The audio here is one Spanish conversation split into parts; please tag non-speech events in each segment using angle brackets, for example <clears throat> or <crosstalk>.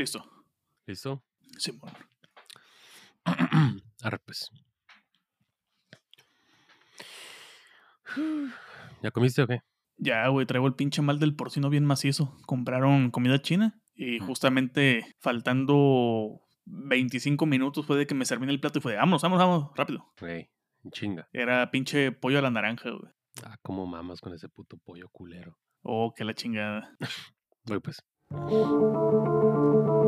Listo. ¿Listo? Sí, bueno. Arre, pues. ¿Ya comiste o qué? Ya, güey, traigo el pinche mal del porcino bien macizo. Compraron comida china y justamente faltando 25 minutos fue de que me servían el plato y fue de, vamos, vamos, vamos, rápido. Güey, chinga. Era pinche pollo a la naranja, güey. Ah, cómo mamas con ese puto pollo culero. Oh, que la chingada. <laughs> Voy pues. Thank you.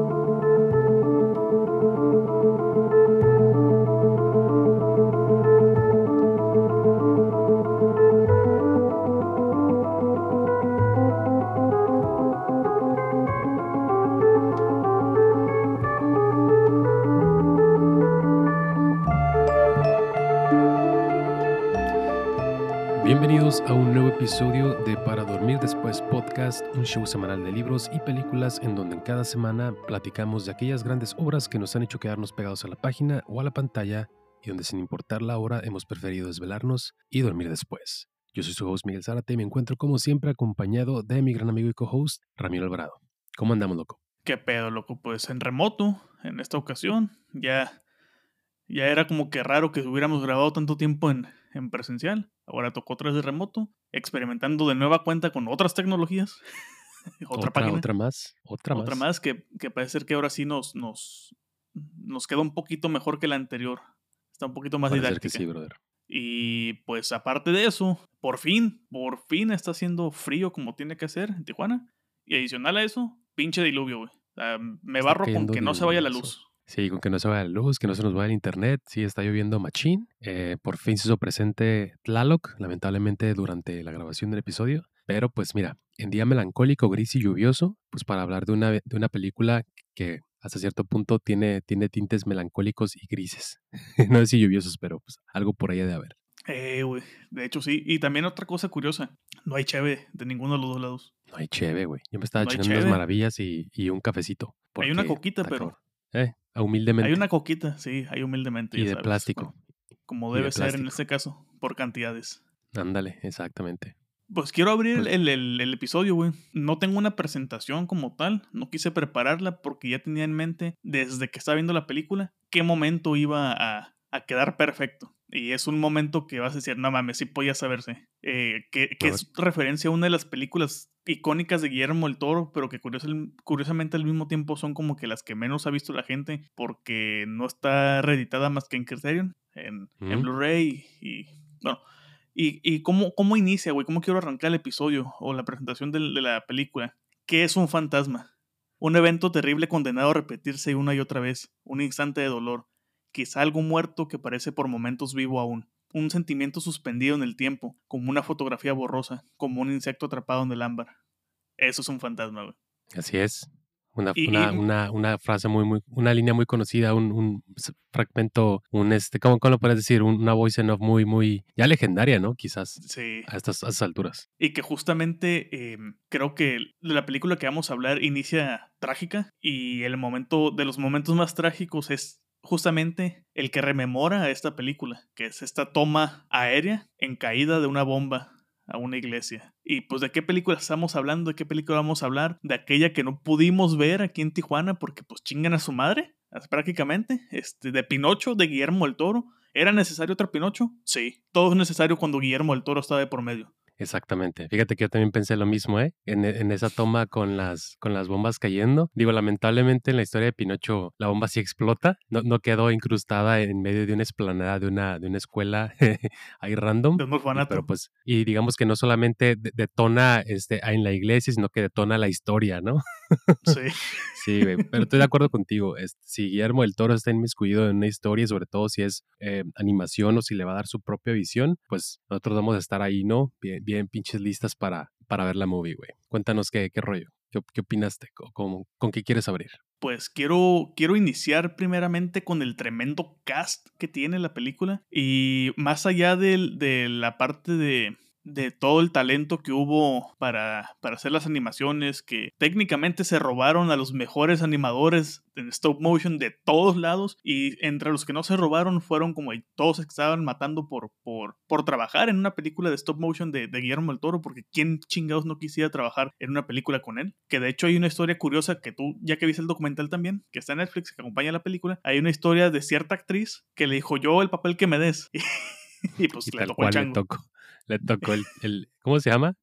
A un nuevo episodio de Para Dormir Después Podcast, un show semanal de libros y películas en donde en cada semana platicamos de aquellas grandes obras que nos han hecho quedarnos pegados a la página o a la pantalla y donde sin importar la hora hemos preferido desvelarnos y dormir después. Yo soy su host Miguel Zárate y me encuentro como siempre acompañado de mi gran amigo y co-host Ramiro Alvarado. ¿Cómo andamos, loco? ¿Qué pedo, loco? Pues en remoto, en esta ocasión, ya, ya era como que raro que hubiéramos grabado tanto tiempo en, en presencial. Ahora tocó otra vez de remoto, experimentando de nueva cuenta con otras tecnologías. <laughs> otra, página. Otra más. Otra, Otra más que, que parece ser que ahora sí nos, nos, nos queda un poquito mejor que la anterior. Está un poquito más Parece didáctica. que sí, brother. Y pues aparte de eso, por fin, por fin está haciendo frío como tiene que ser en Tijuana. Y adicional a eso, pinche diluvio, güey. O sea, me barro con que no se vaya la luz. Sí, con que no se vaya la luz, que no se nos vaya el internet. Sí, está lloviendo machín. Eh, por fin se hizo presente Tlaloc, lamentablemente durante la grabación del episodio. Pero pues mira, en día melancólico, gris y lluvioso, pues para hablar de una, de una película que hasta cierto punto tiene, tiene tintes melancólicos y grises. <laughs> no sé si lluviosos, pero pues algo por ahí de haber. Eh, güey. De hecho, sí. Y también otra cosa curiosa. No hay cheve de ninguno de los dos lados. No hay cheve, güey. Yo me estaba No echando unas maravillas y, y un cafecito. Hay una coquita, pero- cabrón. Eh, humildemente. Hay una coquita, sí, hay humildemente. y ya de sabes, plástico. Como debe ser en este caso, por cantidades. Ándale, exactamente. Pues quiero abrir Pues- el, el- el episodio, güey. No tengo una presentación como tal. No quise prepararla porque ya tenía en mente, desde que estaba viendo la película, qué momento iba a, a quedar perfecto. Y es un momento que vas a decir, no mames, sí podía saberse. Eh, que es referencia a una de las películas icónicas de Guillermo el Toro, pero que curiosa- curiosamente al mismo tiempo son como que las que menos ha visto la gente porque no está reeditada más que en Criterion, en. Blu-ray y, bueno, y, y cómo, cómo inicia, güey, cómo quiero arrancar el episodio o la presentación del- de, la película. ¿Qué es un fantasma? Un evento terrible condenado a repetirse una y otra vez, un instante de dolor, quizá algo muerto que parece por momentos vivo aún, un sentimiento suspendido en el tiempo, como una fotografía borrosa, como un insecto atrapado en el ámbar. Eso es un fantasma, güey. Así es. Una, Y- una, y- una, una frase muy, muy, una línea muy conocida, un, un fragmento, un este, ¿cómo, cómo lo puedes decir? Un- Una voice en off muy, muy, ya legendaria, ¿no? Quizás Sí. a estas, a estas alturas. Y que justamente eh, creo que la película que vamos a hablar inicia trágica y el momento de los momentos más trágicos es justamente el que rememora a esta película, que es esta toma aérea en caída de una bomba a una iglesia. Y pues de qué película estamos hablando, de qué película vamos a hablar, de aquella que no pudimos ver aquí en Tijuana porque pues chingan a su madre, prácticamente, este, de Pinocho, de Guillermo del Toro. ¿Era necesario otro Pinocho? Sí. Todo es necesario cuando Guillermo del Toro está de por medio. Exactamente. Fíjate que yo también pensé lo mismo, ¿eh? En, e- en esa toma con las, con las bombas cayendo. Digo, lamentablemente en la historia de Pinocho la bomba sí explota. No, no quedó incrustada en medio de una esplanada de una, de una escuela <laughs> ahí random. De un orfanato. pero pues, y digamos que no solamente de- detona este, en la iglesia, sino que detona la historia, ¿no? Sí. <laughs> Sí, güey, pero estoy de acuerdo contigo. Este, si Guillermo del Toro está inmiscuido en una historia, sobre todo si es eh, animación o si le va a dar su propia visión, pues nosotros vamos a estar ahí, ¿no? Bien, bien pinches listas para, para ver la movie, güey. Cuéntanos qué, qué rollo. ¿Qué, qué opinaste? ¿Con, con, qué quieres abrir? Pues quiero, quiero iniciar primeramente con el tremendo cast que tiene la película. Y más allá del- de la parte de, de todo el talento que hubo para, para hacer las animaciones, que técnicamente se robaron a los mejores animadores en stop motion de todos lados y entre los que no se robaron fueron como todos que estaban matando por, por, por trabajar en una película de stop motion de, de Guillermo del Toro, porque quién chingados no quisiera trabajar en una película con él. Que de hecho hay una historia curiosa que tú, ya que viste el documental también, que está en Netflix, que acompaña la película, hay una historia de cierta actriz que le dijo yo el papel que me des. <laughs> y pues le tocó le tocó le tocó el, el ¿cómo se llama?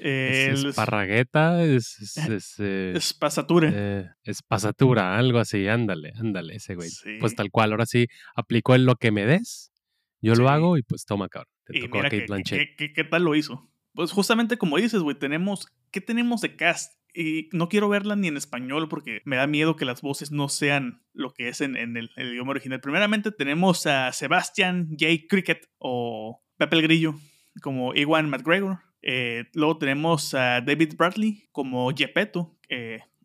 El, es esparragueta, es, es, es eh, espasatura. Eh, espasatura, algo así, ándale, ándale, ese güey. Pues tal cual, ahora sí, aplicó en lo que me des, yo lo hago y pues toma, cabrón. Te tocó a Kate Blanchett. ¿qué, qué, tal lo hizo? Pues justamente como dices, güey, tenemos, ¿qué tenemos de cast? Y no quiero verla ni en español porque me da miedo que las voces no sean lo que es en, en el, el, idioma original. Primeramente tenemos a Sebastian J. Cricket o Pepe el Grillo, como Iwan McGregor. Eh, luego tenemos a David Bradley como Gepetto.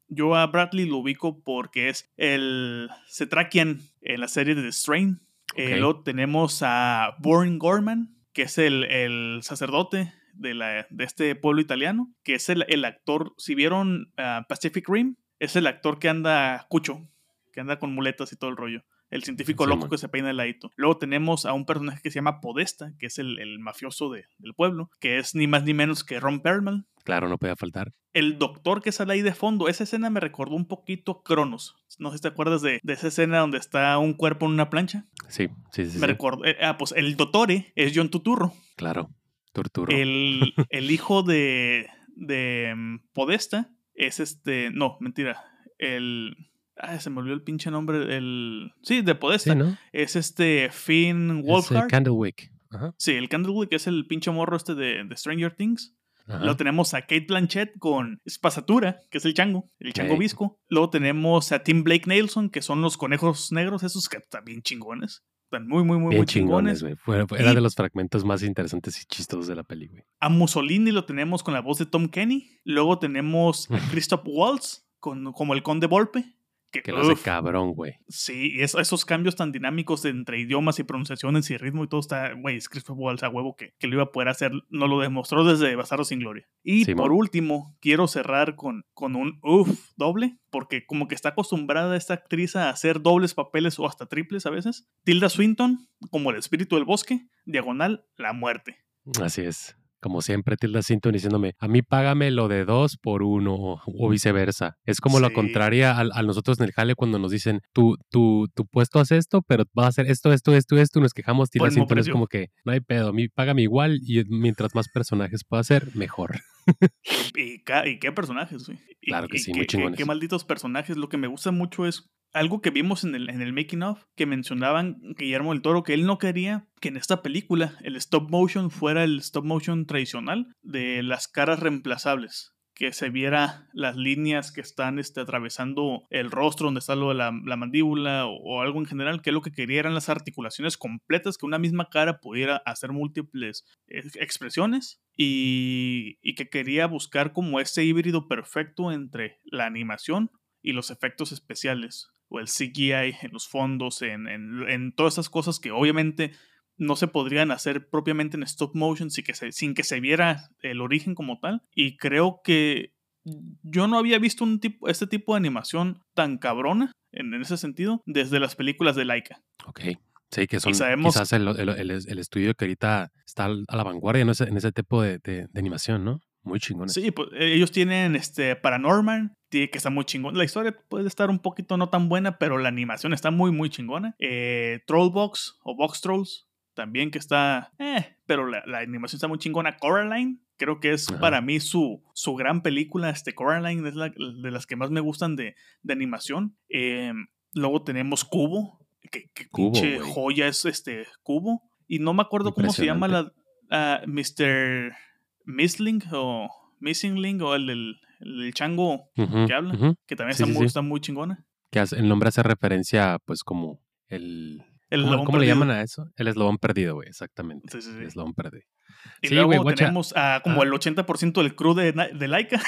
yo a Bradley lo ubico porque es el Cetrakian en la serie de The Strain. Eh, luego tenemos a Boring Gorman, que es el, el sacerdote de, la, de, este pueblo italiano, que es el, el actor, si vieron Pacific Rim, es el actor que anda cucho, que anda con muletas y todo el rollo el científico loco que se peina el ladito. Luego tenemos a un personaje que se llama Podesta, que es el, mafioso de, del pueblo, que es ni más ni menos que Ron Perlman. Claro, no podía faltar. El doctor que sale ahí de fondo, esa escena me recordó un poquito Cronos. No sé si te acuerdas de, esa escena donde está un cuerpo en una plancha. Sí, sí, sí. Me recuerdo. Eh, ah, pues el dottore es John Tuturro. Claro, Turturro. El, el hijo de, de mm, Podesta es este. No, mentira. El Ay, se me olvidó el pinche nombre. El... Sí, de Podesta. ¿no? Es este Finn Wolfhard. Candlewick. Sí, el Candlewick es el pinche morro este de, de Stranger Things. Luego tenemos a Kate Blanchett con Espasatura, que es el chango, el chango visco. Luego tenemos a Tim Blake Nelson, que son los conejos negros, esos que están bien chingones. Están muy, muy, muy, muy chingones. era de los fragmentos más interesantes y chistosos de la película. A Mussolini lo tenemos con la voz de Tom Kenny. Luego tenemos a <laughs> Christoph Waltz con, como el conde Volpe. Que, lo hace cabrón, güey. Sí, y esos cambios tan dinámicos entre idiomas y pronunciaciones y ritmo y todo está, güey, es Christopher Waltz a huevo que, que, lo iba a poder hacer, no lo demostró desde Bastardo sin Gloria. Y por último, quiero cerrar con, con un uff doble, porque como que está acostumbrada esta actriz a hacer dobles papeles o hasta triples a veces. Tilda Swinton, como el espíritu del bosque, diagonal, la muerte. Así es como siempre, Tilda Sinton diciéndome, a mí págame lo de dos por uno o viceversa. Es como lo contraria a, nosotros en el jale cuando nos dicen, tu, tu, tu puesto hace esto, pero vas a hacer esto, esto, esto, esto, nos quejamos, Tilda Sinton es como que, no hay pedo, a mí págame igual y mientras más personajes pueda hacer, mejor. y, y, qué personajes, güey. Claro que sí, muy chingones. Qué, malditos personajes. Lo que me gusta mucho es algo que vimos en el, en el making of, que mencionaban Guillermo del Toro, que él no quería que en esta película el stop motion fuera el stop motion tradicional de las caras reemplazables que se viera las líneas que están este, atravesando el rostro, donde está lo de la, mandíbula o, algo en general, que lo que quería eran las articulaciones completas, que una misma cara pudiera hacer múltiples eh, expresiones y, y que quería buscar como ese híbrido perfecto entre la animación y los efectos especiales o el CGI en los fondos, en, en, todas esas cosas que obviamente no se podrían hacer propiamente en stop motion sin que se, sin que se viera el origen como tal. Y creo que yo no había visto un tipo, este tipo de animación tan cabrona en, ese sentido desde las películas de Laika. Ok. Sí, que son quizás el, el, estudio que ahorita está a la vanguardia en ese, en ese tipo de, de, de animación, ¿no? Muy chingones. Sí, pues ellos tienen este Paranorman, que está muy chingón. La historia puede estar un poquito no tan buena, pero la animación está muy, muy chingona. Eh, Trollbox o Box Trolls, también que está, eh, pero la, animación está muy chingona. Coraline, creo que es para mí su, su gran película. Este Coraline es la, de las que más me gustan de, de animación. Eh, luego tenemos Cubo, que, pinche joya es este Cubo. Y no me acuerdo cómo se llama la uh, Mr. Missling o Missingling o el del chango que habla, que también está, muy, chingona. Que el nombre hace referencia, pues, como el. ¿Cómo, le llaman a eso? El eslabón perdido, güey, exactamente. el eslabón perdido. Y luego tenemos a como el 80% del crew de, de Laika.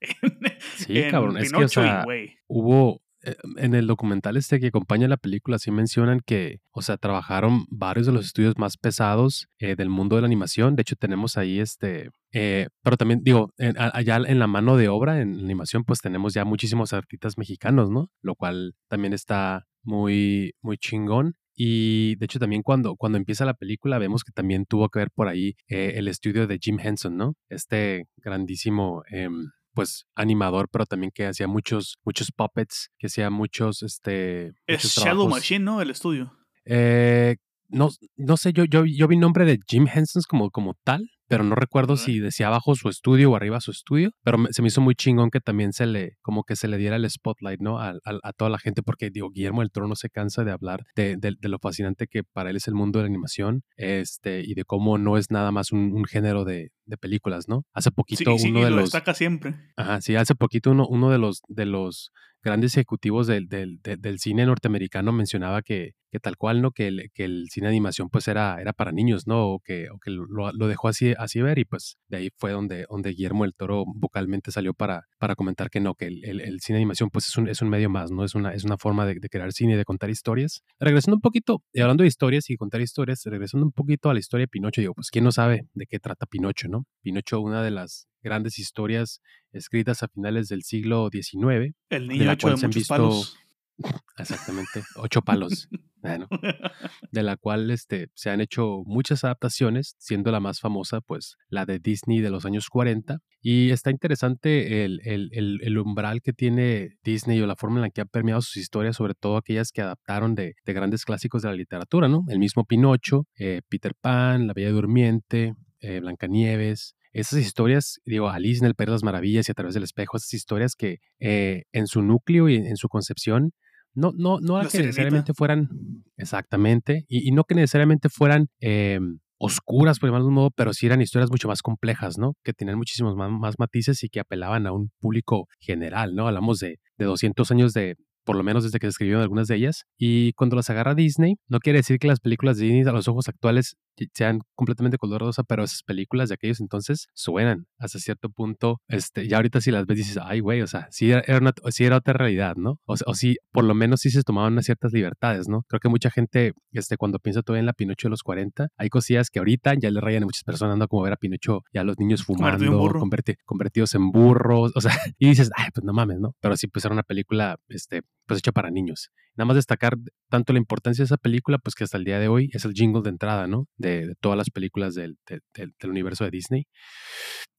<laughs> sí, cabrón. es que, o sea, hubo en el documental este que acompaña la película sí mencionan que, o sea, trabajaron varios de los estudios más pesados eh, del mundo de la animación. De hecho, tenemos ahí este, eh, pero también digo, allá en la mano de obra, en animación, pues tenemos ya muchísimos artistas mexicanos, ¿no? Lo cual también está muy, muy chingón. Y de hecho también cuando, cuando empieza la película vemos que también tuvo que ver por ahí el estudio de Jim Henson, ¿no? Este grandísimo em, pues animador, pero también que hacía muchos, muchos puppets, que hacía muchos, este... Es Shadow Machine, ¿no? El estudio. Eh, no, no sé, yo, yo, yo vi nombre de Jim Henson como, como tal, pero no recuerdo si decía abajo su estudio o arriba su estudio, pero se me hizo muy chingón que también se le, como que se le diera el spotlight, ¿no? A, toda la gente, porque digo, Guillermo del Toro no se cansa de hablar de, lo fascinante que para él es el mundo de la animación, este, y de cómo no es nada más un, género de, películas, ¿no? Hace poquito uno de lo los... destaca siempre. Ajá, sí, hace poquito uno, uno de los, de los grandes ejecutivos del, del, del, cine norteamericano mencionaba que, que tal cual, ¿no? Que el, que el cine de animación pues era, era para niños, ¿no? O que, o que lo, lo, dejó así, así ver y pues de ahí fue donde, donde Guillermo el Toro vocalmente salió para, para comentar que no, que el, el, cine de animación pues es un, es un medio más, ¿no? Es una, es una forma de, de crear cine y de contar historias. Regresando un poquito, y hablando de historias y contar historias, regresando un poquito a la historia de Pinocho, digo, pues quién no sabe de qué trata Pinocho, ¿no? Pinocho, una de las grandes historias escritas a finales del siglo XIX. El niño hecho de muchos palos. Exactamente, ocho palos. bueno, <laughs> de la cual este, se han hecho muchas adaptaciones, siendo la más famosa, pues, la de Disney de los años 40. Y está interesante el, el, el, umbral que tiene Disney o la forma en la que ha permeado sus historias, sobre todo aquellas que adaptaron de, de grandes clásicos de la literatura, ¿no? El mismo Pinocho, eh, Peter Pan, La Bella Durmiente, eh, Blancanieves, esas historias, digo, Alice en el País de las Maravillas y a través del espejo, esas historias que eh, en su núcleo y en su concepción no, no, no que necesariamente fueran, exactamente, y, no que necesariamente fueran em, oscuras, por llamarlo de un modo, pero sí eran historias mucho más complejas, ¿no? Que tenían muchísimos más, matices y que apelaban a un público general, ¿no? Hablamos de, de 200 años de, por lo menos desde que se escribieron algunas de ellas. Y cuando las agarra Disney, no quiere decir que las películas de Disney a los ojos actuales sean completamente color rosa, pero esas películas de aquellos entonces suenan hasta cierto punto. Este, ya ahorita si las ves dices, ay, güey, o sea, sí era, una, era otra realidad, ¿no? O, o sí, por lo menos sí se tomaban unas ciertas libertades, ¿no? Creo que mucha gente, este, cuando piensa todavía en la Pinocho de los 40, hay cosillas que ahorita ya le rayan a muchas personas, ¿no? Como ver a Pinocho y a los niños fumando, convertidos en burros, o sea, <laughs> y dices, ay, pues no mames, ¿no? Pero sí, pues era una película, este, pues hecha para niños. Nada más destacar tanto la importancia de esa película, pues que hasta el día de hoy es el jingle de entrada, ¿no? De, todas las películas del, universo de Disney.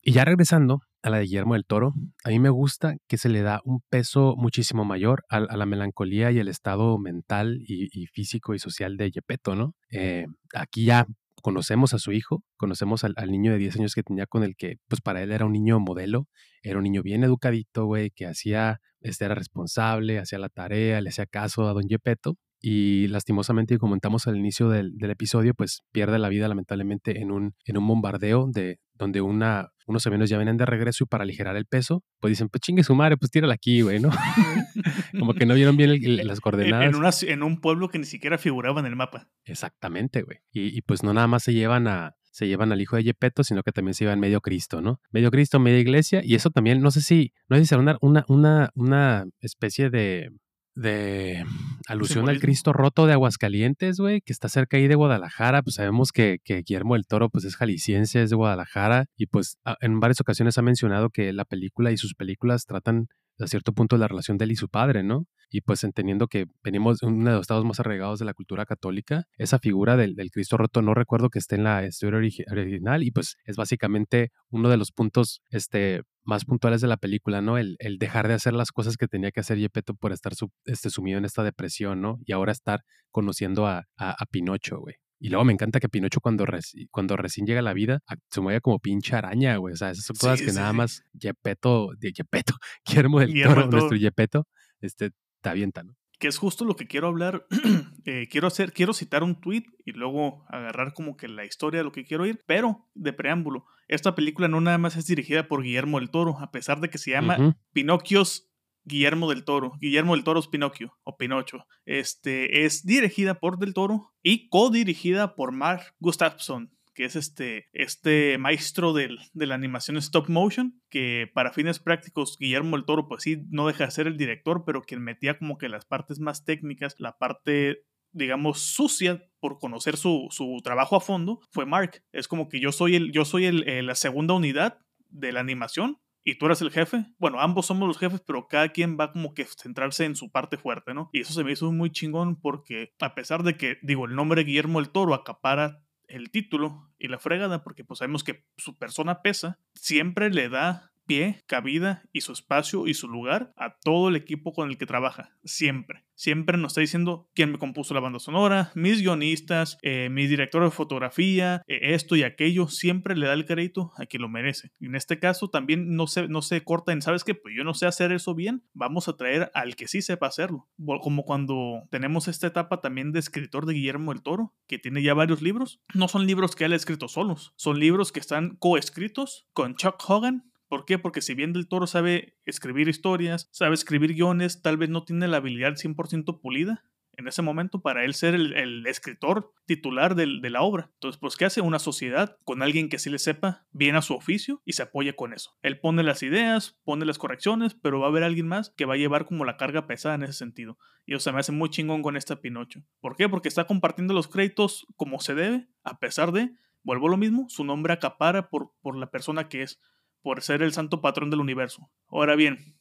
Y ya regresando a la de Guillermo del Toro, a mí me gusta que se le da un peso muchísimo mayor a, la melancolía y el estado mental y, físico y social de Gepetto, ¿no? Eh, aquí ya conocemos a su hijo, conocemos al, niño de 10 años que tenía con el que, pues para él era un niño modelo, era un niño bien educadito, güey, que hacía, este era responsable, hacía la tarea, le hacía caso a don Gepetto. Y lastimosamente, como comentamos al inicio del, episodio, pues pierde la vida lamentablemente en un, en un bombardeo de, donde una, unos aviones ya vienen de regreso y para aligerar el peso, pues dicen, pues chingue su madre, pues tírala aquí, güey, ¿no? <laughs> Como que no vieron bien <laughs> las coordenadas. En, en, un pueblo que ni siquiera figuraba en el mapa. Exactamente, güey. Y, y, pues no nada más se llevan a, se llevan al hijo de Yepeto, sino que también se llevan medio Cristo, ¿no? Medio Cristo, media iglesia, y eso también, no sé si, no sé si será una, una, una, una especie de de alusión al Cristo roto de Aguascalientes, güey, que está cerca ahí de Guadalajara. Pues sabemos que, que, Guillermo del Toro, pues es jalisciense, es de Guadalajara, y pues en varias ocasiones ha mencionado que la película y sus películas tratan a cierto punto la relación de él y su padre, ¿no? Y pues entendiendo que venimos de uno de los estados más arraigados de la cultura católica, esa figura del, Cristo roto no recuerdo que esté en la historia original y pues es básicamente uno de los puntos este, más puntuales de la película, ¿no? El, dejar de hacer las cosas que tenía que hacer Yepeto por estar este, sumido en esta depresión, ¿no? Y ahora estar conociendo a, a, Pinocho, güey. Y luego me encanta que Pinocho cuando, cuando recién llega a la vida se mueve como pinche araña, güey. O sea, esas son cosas que nada más Yepeto, de Yepeto, <laughs> Guillermo del Toro, nuestro Yepeto, este, te avienta, ¿no? que es justo lo que quiero hablar. <clears throat> Eh, quiero hacer, quiero citar un tweet y luego agarrar como que la historia de lo que quiero ir, pero de preámbulo. Esta película no nada más es dirigida por Guillermo del Toro, a pesar de que se llama Pinocchios Guillermo del Toro. Guillermo del Toro es Pinocchio o Pinocho. Este es dirigida por Del Toro y co-dirigida por Mark Gustafsson que es este, este maestro de la animación stop motion, que para fines prácticos Guillermo el Toro pues sí no deja de ser el director, pero quien metía como que las partes más técnicas, la parte digamos, sucia por conocer su, su, trabajo a fondo, fue Mark. Es como que yo soy, el, yo soy el, la segunda unidad de la animación y tú eres el jefe. Bueno, ambos somos los jefes, pero cada quien va como que centrarse en su parte fuerte, ¿no? Y eso se me hizo muy chingón porque a pesar de que, digo, el nombre Guillermo el Toro acapara el título y la fregada, porque pues sabemos que su persona pesa, siempre le da pie, cabida y su espacio y su lugar a todo el equipo con el que trabaja. Siempre. Siempre nos está diciendo quién me compuso la banda sonora, mis guionistas, eh, mi director de fotografía, eh, esto y aquello. Siempre le da el crédito a quien lo merece. Y en este caso también no se, no se corta en, ¿sabes qué? Pues yo no sé hacer eso bien. Vamos a traer al que sí sepa hacerlo. Como cuando tenemos esta etapa también de escritor de Guillermo del Toro, que tiene ya varios libros. No son libros que él ha escrito solos, son libros que están coescritos con Chuck Hogan ¿Por qué? Porque si bien Del Toro sabe escribir historias, sabe escribir guiones, tal vez no tiene la habilidad 100% pulida en ese momento para él ser el, escritor titular de la obra. Entonces, pues, ¿qué hace una sociedad con alguien que sí le sepa bien a su oficio y se apoye con eso? Él pone las ideas, pone las correcciones, pero va a haber alguien más que va a llevar como la carga pesada en ese sentido. Y eso se me hace muy chingón con esta Pinocho. ¿Por qué? Porque está compartiendo los créditos como se debe, a pesar de, vuelvo a lo mismo, su nombre acapara por la persona que es por ser el santo patrón del universo. Ahora bien,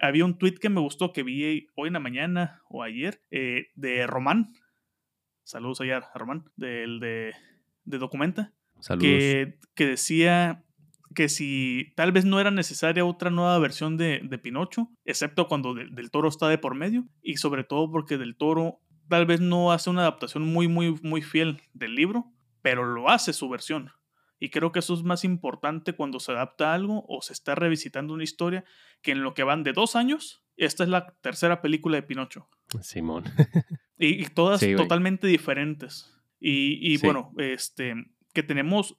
había un tweet que me gustó que vi hoy en la mañana o ayer eh, de Román. Saludos ayer a Román, del de, Documenta. Saludos. Que, que, decía que si tal vez no era necesaria otra nueva versión de, de Pinocho, excepto cuando Del Toro está de por medio, y sobre todo porque Del Toro tal vez no hace una adaptación muy, muy, muy fiel del libro, pero lo hace su versión. Y creo que eso es más importante cuando se adapta algo o se está revisitando una historia que en lo que van de dos años, esta es la tercera película de Pinocho. Simón. <laughs> y, todas totalmente diferentes. Y, bueno, este, que tenemos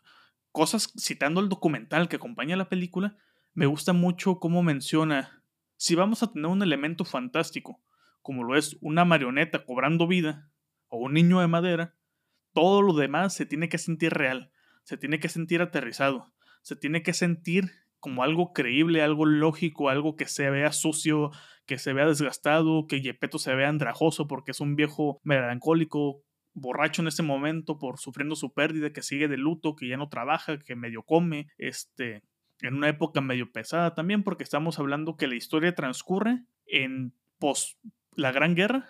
cosas, citando el documental que acompaña la película, me gusta mucho cómo menciona, si vamos a tener un elemento fantástico, como lo es una marioneta cobrando vida, o un niño de madera, todo lo demás se tiene que sentir real se tiene que sentir aterrizado, se tiene que sentir como algo creíble, algo lógico, algo que se vea sucio, que se vea desgastado, que Yepeto se vea andrajoso porque es un viejo melancólico, borracho en ese momento por sufriendo su pérdida, que sigue de luto, que ya no trabaja, que medio come, este, en una época medio pesada también, porque estamos hablando que la historia transcurre en pos la Gran Guerra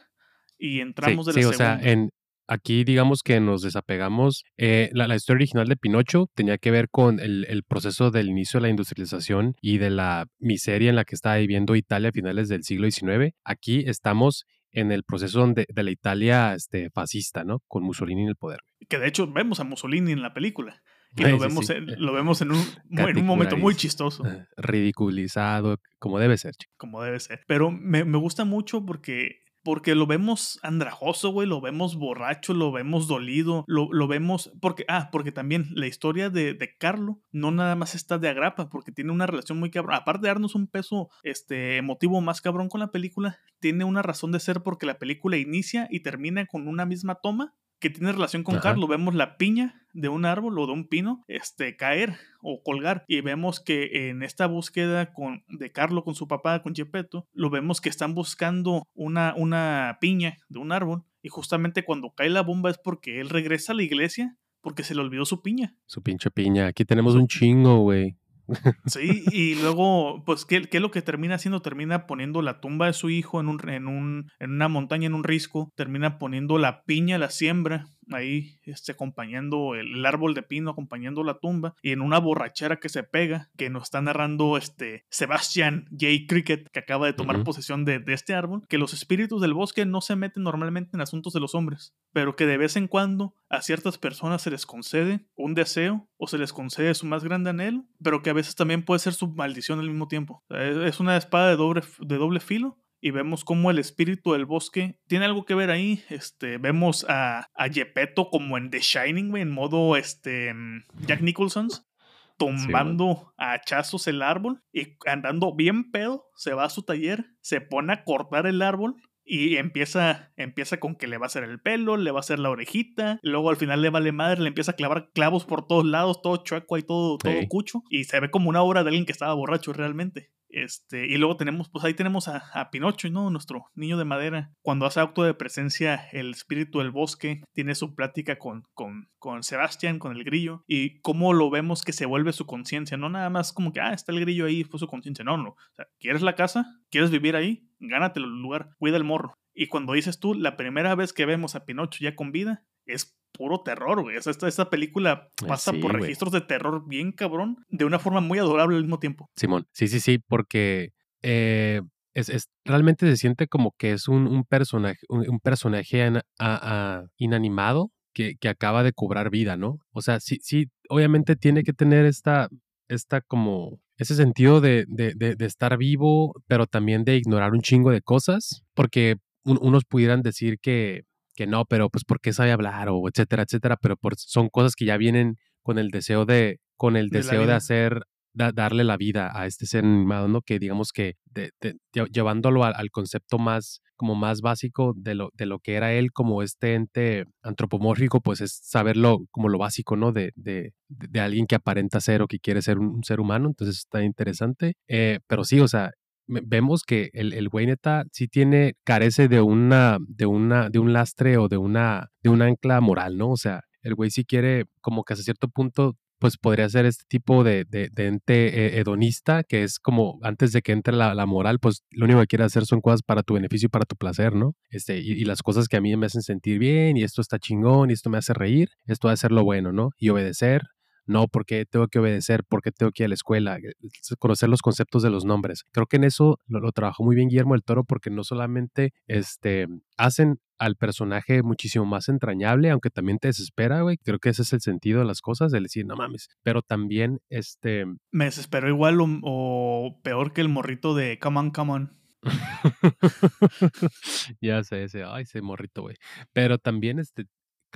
y entramos de la sí, O sea, en, Aquí digamos que nos desapegamos. Eh, la, historia original de Pinocho tenía que ver con el, proceso del inicio de la industrialización y de la miseria en la que estaba viviendo Italia a finales del siglo XIX. Aquí estamos en el proceso de, de la Italia este, fascista, ¿no? Con Mussolini en el poder. Que de hecho vemos a Mussolini en la película. Y lo, vemos En, lo vemos en un, <laughs> en un momento muy chistoso. Ridiculizado, como debe ser. Como debe ser. Pero me, me gusta mucho porque porque lo vemos andrajoso, güey, lo vemos borracho, lo vemos dolido, lo, lo vemos, porque, ah, porque también la historia de, de, Carlo no nada más está de agrapa, porque tiene una relación muy cabrón, aparte de darnos un peso este, emotivo más cabrón con la película, tiene una razón de ser porque la película inicia y termina con una misma toma que tiene relación con Carlo. Vemos la piña de un árbol o de un pino este, caer o colgar. Y vemos que en esta búsqueda con, de Carlo con su papá, con Gepetto, lo vemos que están buscando una, una piña de un árbol. Y justamente cuando cae la bomba es porque él regresa a la iglesia porque se le olvidó su piña. Su pinche piña. Aquí tenemos un chingo, güey. Sí, y luego, pues, ¿qué, ¿qué, es lo que termina haciendo? Termina poniendo la tumba de su hijo en, un, en, un, en una montaña, en un risco, termina poniendo la piña, la siembra, ahí este, acompañando el, árbol de pino, acompañando la tumba, y en una borrachera que se pega, que nos está narrando este Sebastian J. Cricket, que acaba de tomar posesión de, de, este árbol, que los espíritus del bosque no se meten normalmente en asuntos de los hombres, pero que de vez en cuando a ciertas personas se les concede un deseo o se les concede su más grande anhelo, pero que a veces también puede ser su maldición al mismo tiempo. es una espada de doble, de doble filo y vemos cómo el espíritu del bosque tiene algo que ver ahí. Este, vemos a, a Gepetto como en The Shining, en modo este, Jack Nicholson's, tumbando a hachazos el árbol y andando bien pedo, se va a su taller, se pone a cortar el árbol y empieza, empieza con que le va a hacer el pelo, le va a hacer la orejita, luego al final le vale madre, le empieza a clavar clavos por todos lados, todo chueco y todo, todo cucho, y se ve como una obra de alguien que estaba borracho realmente. Este, y luego tenemos, pues ahí tenemos a, a, Pinocho, ¿no? Nuestro niño de madera. Cuando hace acto de presencia el espíritu del bosque, tiene su plática con, con, con Sebastián, con el grillo, y cómo lo vemos que se vuelve su conciencia, no nada más como que, ah, está el grillo ahí, fue su conciencia, no, no. O sea, ¿quieres la casa? ¿Quieres vivir ahí? Gánate el lugar, cuida el morro. Y cuando dices tú, la primera vez que vemos a Pinocho ya con vida, es puro terror, güey. O sea, esta, esta película eh, pasa por registros de terror bien cabrón, de una forma muy adorable al mismo tiempo. Simón, sí, sí, sí, porque eh, es, realmente se siente como que es un, un personaje, un, personaje inanimado que, que, acaba de cobrar vida, ¿no? O sea, sí, sí, obviamente tiene que tener esta, esta como ese sentido de, de, de, estar vivo, pero también de ignorar un chingo de cosas, porque unos pudieran decir que, que no, pero pues porque sabe hablar o etcétera, etcétera, pero por, son cosas que ya vienen con el deseo de, con el deseo de hacer darle la vida a este ser animado, ¿no? Que digamos que llevándolo al, concepto más, como más básico de lo, de lo que era él como este ente antropomórfico, pues es saberlo como lo básico, ¿no? De, de, de alguien que aparenta ser o que quiere ser un, ser humano, entonces está interesante. Eh, pero sí, o sea, vemos que el, el güey neta sí tiene, carece de una, de una, de un lastre o de una, de un ancla moral, ¿no? O sea, el güey sí quiere como que hasta cierto punto pues podría ser este tipo de, de, ente eh, hedonista, que es como antes de que entre la, la, moral, pues lo único que quiere hacer son cosas para tu beneficio y para tu placer, ¿no? Este, y, las cosas que a mí me hacen sentir bien, y esto está chingón, y esto me hace reír, esto a ser lo bueno, ¿no? Y obedecer, no, porque tengo que obedecer, porque tengo que ir a la escuela, eh, conocer los conceptos de los nombres. Creo que en eso lo, lo, trabajó muy bien Guillermo del Toro porque no solamente este, hacen al personaje muchísimo más entrañable, aunque también te desespera, güey. Creo que ese es el sentido de las cosas, de decir, no mames. Pero también, este... Me desesperó igual o, peor que el morrito de Come on, come on. <laughs> ya sé, ese, ay, ese morrito, güey. Pero también, este,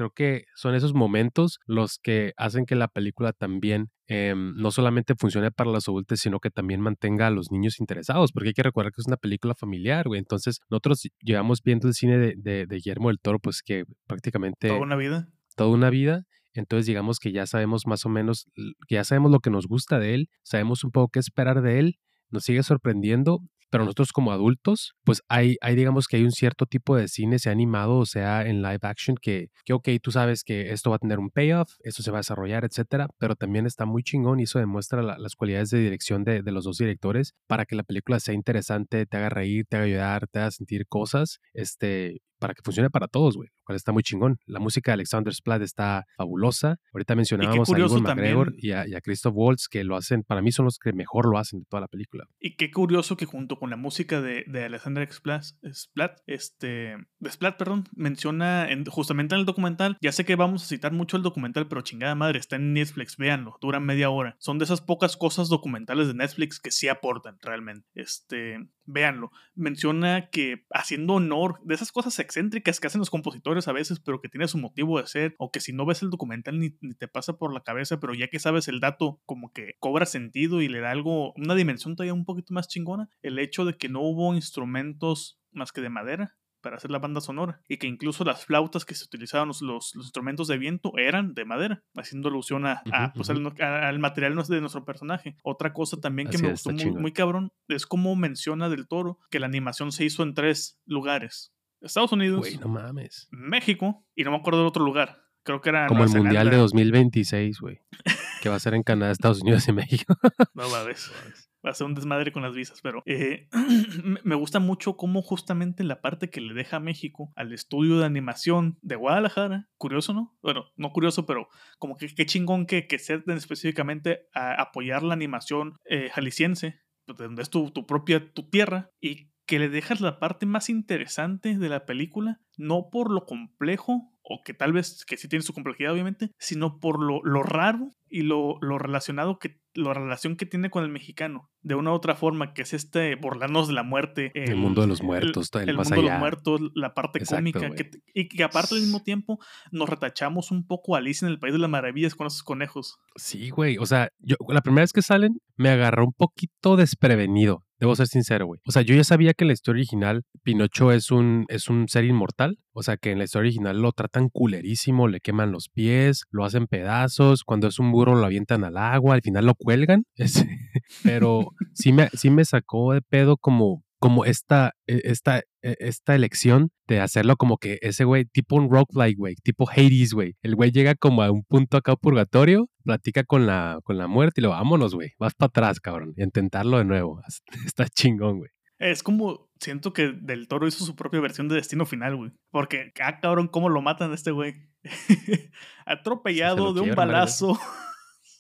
creo que son esos momentos los que hacen que la película también em, no solamente funcione para los adultos, sino que también mantenga a los niños interesados, porque hay que recordar que es una película familiar, güey. Entonces, nosotros llevamos viendo el cine de, de, de Guillermo del Toro, pues que prácticamente... Toda una vida. Toda una vida. Entonces, digamos que ya sabemos más o menos, que ya sabemos lo que nos gusta de él, sabemos un poco qué esperar de él, nos sigue sorprendiendo pero nosotros como adultos, pues hay, hay digamos que hay un cierto tipo de cine, sea animado o sea en live action, que, que ok, tú sabes que esto va a tener un payoff, esto se va a desarrollar, etcétera, pero también está muy chingón y eso demuestra las cualidades de dirección de, de, los dos directores para que la película sea interesante, te haga reír, te haga ayudar, te haga sentir cosas, este, para que funcione para todos, güey, lo cual está muy chingón. La música de Alexander Splat está fabulosa. Ahorita mencionábamos a Ivan McGregor y a, Christoph Waltz, que lo hacen, para mí son los que mejor lo hacen de toda la película. Y qué curioso que junto con la música de, de Alexander Splat, Splat, este, de Splat, perdón, menciona justamente en el documental, ya sé que vamos a citar mucho el documental, pero chingada madre, está en Netflix, véanlo, dura media hora. Son de esas pocas cosas documentales de Netflix que sí aportan realmente. Este, véanlo. Menciona que haciendo honor de esas cosas excéntricas que hacen los compositores a veces, pero que tiene su motivo de ser, o que si no ves el documental ni, te pasa por la cabeza, pero ya que sabes el dato, como que cobra sentido y le da algo, una dimensión todavía un poquito más chingona, el hecho de que no hubo instrumentos más que de madera, para hacer la banda sonora y que incluso las flautas que se utilizaban los, instrumentos de viento eran de madera, haciendo alusión a, pues, al, material de nuestro personaje. Otra cosa también que me gustó muy, muy, cabrón es como menciona del toro que la animación se hizo en tres lugares. Estados Unidos, México y no me acuerdo del otro lugar. Creo que era como el Mundial de 2026, güey. que va a ser en Canadá, Estados Unidos y México. <laughs> no mames va a ser un desmadre con las visas, pero eh, <clears throat> me gusta mucho cómo justamente la parte que le deja México al estudio de animación de Guadalajara, curioso, ¿no? Bueno, no curioso, pero como que qué chingón que, que se específicamente a apoyar la animación eh, jalisciense, pues, donde es tu, tu propia tu tierra, y que le dejas la parte más interesante de la película, no por lo complejo o que tal vez que sí tiene su complejidad obviamente, sino por lo, lo raro y lo, lo, relacionado que la relación que tiene con el mexicano. De una u otra forma que es este burlarnos de la muerte el, mundo de los muertos el, el mundo de los muertos la parte cómica y que aparte al mismo tiempo nos retachamos un poco a Alice en el País de las Maravillas con esos conejos. Sí güey o sea yo la primera vez que salen me agarró un poquito desprevenido debo ser sincero, güey. O sea, yo ya sabía que en la historia original Pinocho es un, es un ser inmortal. O sea, que en la historia original lo tratan culerísimo, le queman los pies, lo hacen pedazos, cuando es un burro lo avientan al agua, al final lo cuelgan. <laughs> pero sí me, sí me sacó de pedo como como esta, e, esta, e, esta elección de hacerlo como que ese güey, tipo un roguelike, güey, tipo Hades, güey. El güey llega como a un punto acá purgatorio, platica con la, con la muerte y lo vámonos, güey, vas para atrás, cabrón, y intentarlo de nuevo. <laughs> Está chingón, güey. Es como, siento que Del Toro hizo su propia versión de Destino Final, güey. Porque, ah, cabrón, cómo lo matan a este güey. <laughs> Atropellado de un balazo.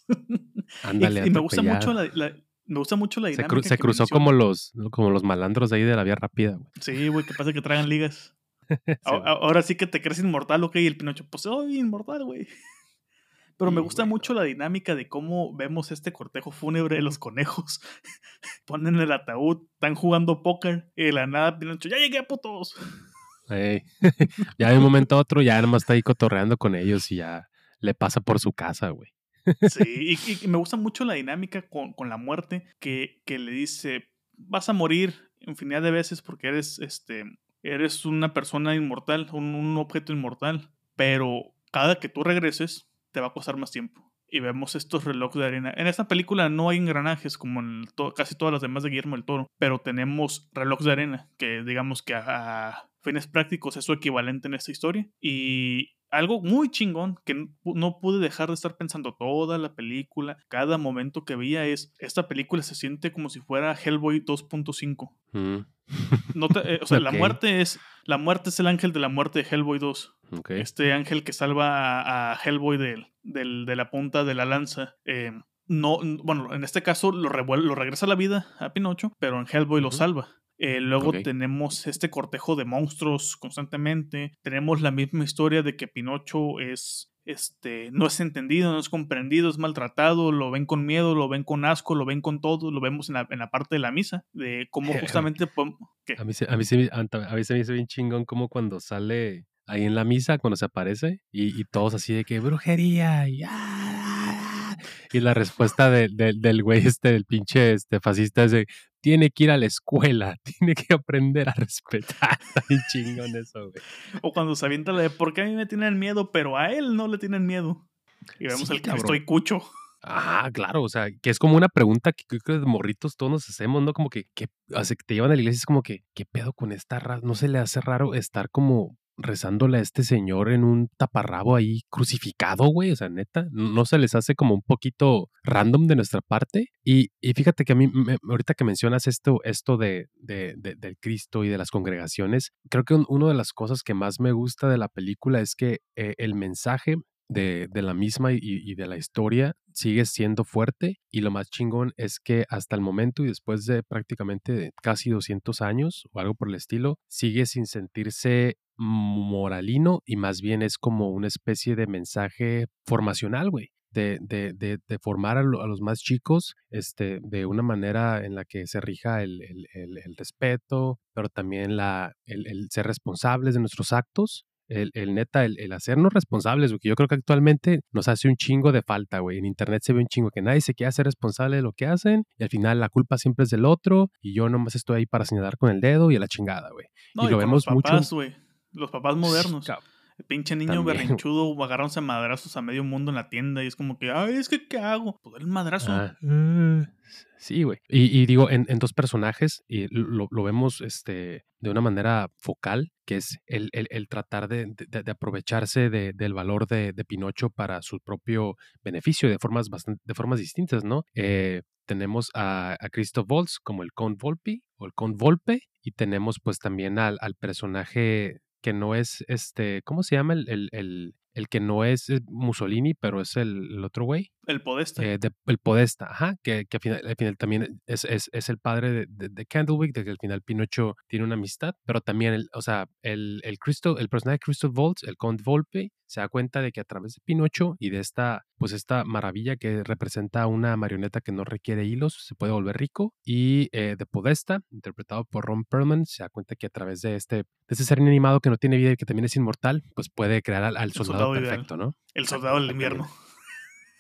<laughs> Ándale, y, y me gusta mucho la me gusta mucho la dinámica. Se, cruzó como los, como los malandros de ahí de la vía rápida, güey. Sí, güey, que pasa que tragan ligas. Ahora sí que te crees inmortal, ok, y el Pinocho, pues soy inmortal, güey. Pero me gusta mucho la dinámica de cómo vemos este cortejo fúnebre de los conejos. <laughs> Ponen el ataúd, están jugando póker y de la nada Pinocho, ya llegué, putos. <laughs> ya de un momento a otro ya más está ahí cotorreando con ellos y ya le pasa por su casa, güey. Sí, <laughs> y, me gusta mucho la dinámica con, con la muerte que, que, le dice, vas a morir infinidad de veces porque eres, este, eres una persona inmortal, un, un objeto inmortal, pero cada que tú regreses te va a costar más tiempo y vemos estos relojes de arena. En esta película no hay engranajes como en casi todas las demás de Guillermo del Toro, pero tenemos relojes de arena, que digamos que a, fines prácticos es su equivalente en esta historia. Y algo muy chingón que no pude dejar de estar pensando toda la película, cada momento que veía es, esta película se siente como si fuera Hellboy 2.5. Mm. Eh, o sea, <laughs> la muerte es la muerte es el ángel de la muerte de Hellboy 2. Este ángel que salva a, Hellboy de, de, la punta de la lanza. Eh, no, bueno, en este caso lo, lo regresa a la vida a Pinocho, pero en Hellboy lo salva. Eh, luego tenemos este cortejo de monstruos constantemente. Tenemos la misma historia de que Pinocho es este, no es entendido, no es comprendido, es maltratado, lo ven con miedo, lo ven con asco, lo ven con todo, lo vemos en la, en la parte de la misa, de cómo <laughs> justamente... A, mí, a, mí se, a mí se me hizo bien chingón como cuando sale ahí en la misa, cuando se aparece, y, y todos así de que brujería, y, ah, y la respuesta de, del güey este, del pinche este, fascista es de, tiene que ir a la escuela, <laughs> tiene que aprender a respetar. <laughs> Bien chingón eso, güey. O cuando se avienta la de, ¿por qué a mí me tienen miedo, pero a él no le tienen miedo? Y vemos el que estoy cucho. Ah, claro, o sea, que es como una pregunta que creo que de morritos todos nos hacemos, ¿no? Como que, que, o sea, que te llevan a la iglesia, es como que, ¿qué pedo con esta raza? ¿No se le hace raro estar como rezándole a este señor en un taparrabo ahí crucificado, güey. O sea, neta, no se les hace como un poquito random de nuestra parte. Y, fíjate que a mí, ahorita que mencionas esto, esto de, del Cristo y de las congregaciones, creo que una de las cosas que más me gusta de la película es que eh, el mensaje de, la misma y, de la historia sigue siendo fuerte y lo más chingón es que hasta el momento y después de prácticamente casi 200 años o algo por el estilo, sigue sin sentirse moralino y más bien es como una especie de mensaje formacional, güey. De, de, de, de, formar a, los más chicos este, de una manera en la que se rija el, el, el, respeto, pero también la, el, ser responsables de nuestros actos el, neta, el, hacernos responsables, porque yo creo que actualmente nos hace un chingo de falta, güey. En internet se ve un chingo que nadie se quiere hacer responsable de lo que hacen y al final la culpa siempre es del otro y yo nomás estoy ahí para señalar con el dedo y a la chingada, güey. y, lo vemos los papás, mucho. Los papás modernos. El pinche niño berrinchudo agarrándose a madrazos a medio mundo en la tienda y es como que, ay, es que, ¿qué hago? Pues el madrazo. Ah, uh, sí, güey. Y, digo, en, dos personajes, y lo, vemos este, de una manera focal, que es el, el, tratar de, de, aprovecharse del valor de, Pinocho para su propio beneficio de formas, bastante, de formas distintas, ¿no? Eh, tenemos a, a Christoph Waltz como el Count Volpi o el Count Volpe y tenemos pues también al, al personaje que no es este, ¿cómo se llama el, el, el que no es Mussolini, pero es el, otro güey. El Podesta. Eh, el Podesta, ajá, que, que al, final, al, final, también es, es, es el padre de, de, Candlewick, de que al final Pinocho tiene una amistad, pero también, el, o sea, el, el, Crystal, el personaje de Crystal Waltz, el Count Volpe, se da cuenta de que a través de Pinocho y de esta, pues esta maravilla que representa una marioneta que no requiere hilos, se puede volver rico. Y eh, de Podesta, interpretado por Ron Perlman, se da cuenta que a través de este, de este ser inanimado que no tiene vida y que también es inmortal, pues puede crear al, soldado, perfecto, ¿no? El soldado del invierno. <laughs> <laughs>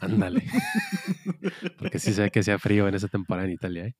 Ándale. <laughs> Porque sí se ve que sea frío en esa temporada en Italia, ¿eh?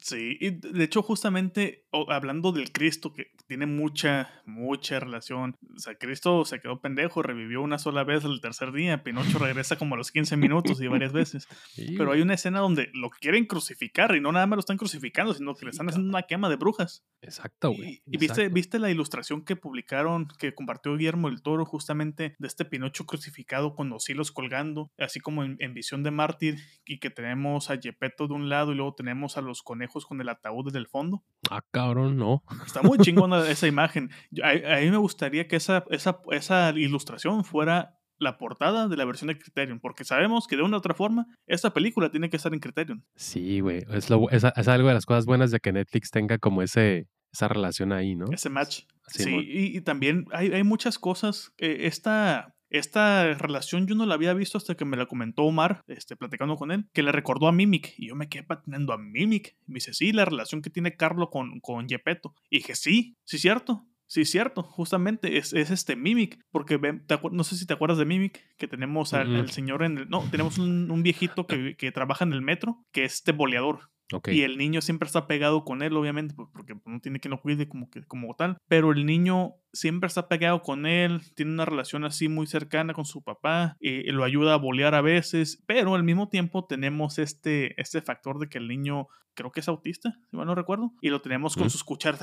Sí, y de hecho justamente hablando del Cristo, que tiene mucha, mucha relación, o sea, Cristo se quedó pendejo, revivió una sola vez el tercer día, Pinocho regresa como a los 15 minutos y varias veces, <laughs> pero hay una escena donde lo quieren crucificar y no nada más lo están crucificando, sino que le están haciendo una quema de brujas. Exacto, güey. Y, viste, viste la ilustración que publicaron, que compartió Guillermo el Toro, justamente de este Pinocho crucificado con los hilos colgando, así como en, visión de mártir, y que tenemos a Gepetto de un lado y luego tenemos a los conejos con el ataúd desde el fondo. Ah, cabrón, no. Está muy <laughs> chingona esa imagen. A, a, mí me gustaría que esa, esa, esa ilustración fuera la portada de la versión de Criterion, porque sabemos que de una u otra forma esta película tiene que estar en Criterion. Sí, güey, es, es, algo de las cosas buenas de que Netflix tenga como ese, esa relación ahí, ¿no? Ese match. Sí, y, también hay, hay muchas cosas. esta, esta relación yo no la había visto hasta que me la comentó Omar, este, platicando con él, que le recordó a Mimic. Y yo me quedé patinando a Mimic. me dice, sí, la relación que tiene Carlo con, con Gepetto. Y dije, sí, sí, cierto. Sí, cierto, justamente es, este Mimic, porque no sé si te acuerdas de Mimic, que tenemos al, señor en el... No, tenemos un, viejito que, que, trabaja en el metro, que es este boleador. Y el niño siempre está pegado con él, obviamente, pues, porque no tiene que no cuide como, que, como tal. Pero el niño siempre está pegado con él, tiene una relación así muy cercana con su papá, y lo ayuda a bolear a veces, pero al mismo tiempo tenemos este, este factor de que el niño creo que es autista, si mal no recuerdo, y lo tenemos con sus cucharas,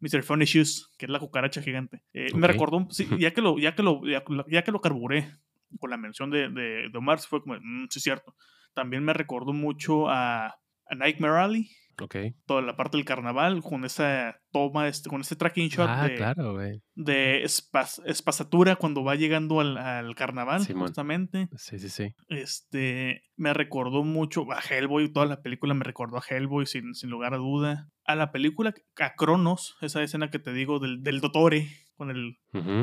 Mr. Funny Shoes, que es la cucaracha gigante. Eh, me recordó, sí, <laughs> ya que lo, ya que lo, ya, que lo carburé con la mención de, de, Omar, fue como, mm, sí, cierto. También me recordó mucho a a Nightmare Alley. Ok. Toda la parte del carnaval con esa toma, este, con ese tracking shot ah, de, claro, de espasatura cuando va llegando al, carnaval, justamente. Sí, sí, sí. Este, me recordó mucho a Hellboy, toda la película me recordó a Hellboy sin, sin lugar a duda. A la película, a Cronos, esa escena que te digo del, del Dotore, con el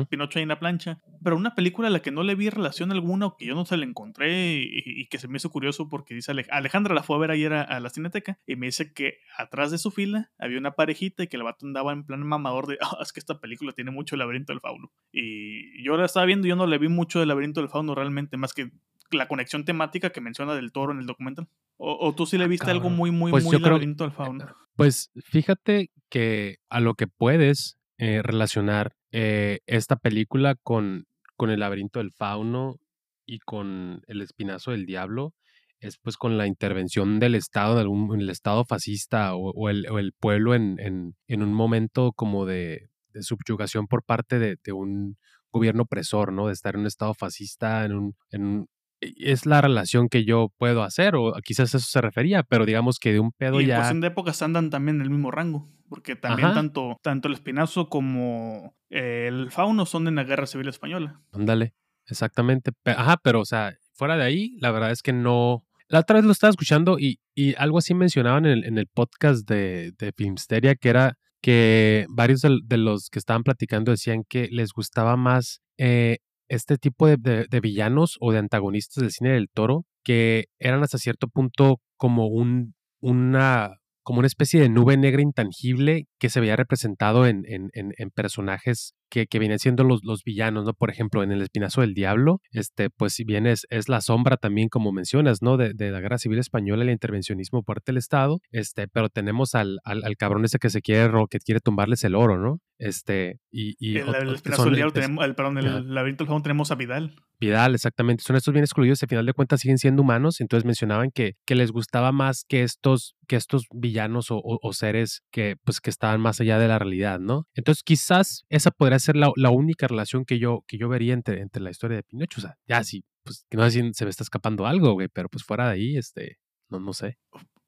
Pinocho ahí en la plancha. Pero una película a la que no le vi relación alguna o que yo no se la encontré y, que se me hizo curioso porque dice Alejandra la fue a ver ayer a, la cineteca y me dice que atrás de su fila había una parejita y que el vato andaba en plan mamador de, ah, es que esta película tiene mucho el laberinto del fauno. Y yo la estaba viendo y yo no le vi mucho del laberinto del fauno realmente, más que la conexión temática que menciona del toro en el documental. O, tú sí le ah, viste algo muy, muy, pues muy laberinto del fauno. Pues fíjate que a lo que puedes eh, relacionar eh, esta película con, con El laberinto del fauno y con El espinazo del diablo es pues con la intervención del Estado, en el Estado fascista o, el, o el, pueblo en, en, en, un momento como de, de subyugación por parte de, de, un gobierno opresor, ¿no? De estar en un Estado fascista, en un, es la relación que yo puedo hacer, o quizás eso se refería, pero digamos que de un pedo y ya. En de épocas andan también en el mismo rango, porque también tanto, tanto el espinazo como el fauno son de la Guerra Civil Española. Ándale, exactamente. Ajá, pero o sea, fuera de ahí, la verdad es que no. La otra vez lo estaba escuchando y, y algo así mencionaban en el, en el podcast de, de Filmsteria, que era que varios de, los que estaban platicando decían que les gustaba más eh, este tipo de, villanos o de antagonistas del cine del toro que eran hasta cierto punto como un, una, como una especie de nube negra intangible que se veía representado en, en, en personajes que, que vienen siendo los, los, villanos, ¿no? Por ejemplo, en El Espinazo del Diablo, este, pues si bien es, es la sombra también, como mencionas, ¿no? De, de la Guerra Civil Española el intervencionismo por parte del Estado, este, pero tenemos al, al, al, cabrón ese que se quiere, que quiere tumbarles el oro, ¿no? Este, y... y el, el Espinazo del Diablo, tenemos, el, perdón, el Laberinto del Fauno tenemos a Vidal. Vidal, exactamente. Son estos bien excluidos, al final de cuentas siguen siendo humanos, entonces mencionaban que, que les gustaba más que estos, que estos villanos o, o, o seres que, pues, que estaban más allá de la realidad, ¿no? Entonces quizás esa podría ser la, única relación que yo, que yo vería entre, entre la historia de Pinocho. O sea, ya sí, pues no sé si se me está escapando algo, güey, pero pues fuera de ahí, este, no, no sé.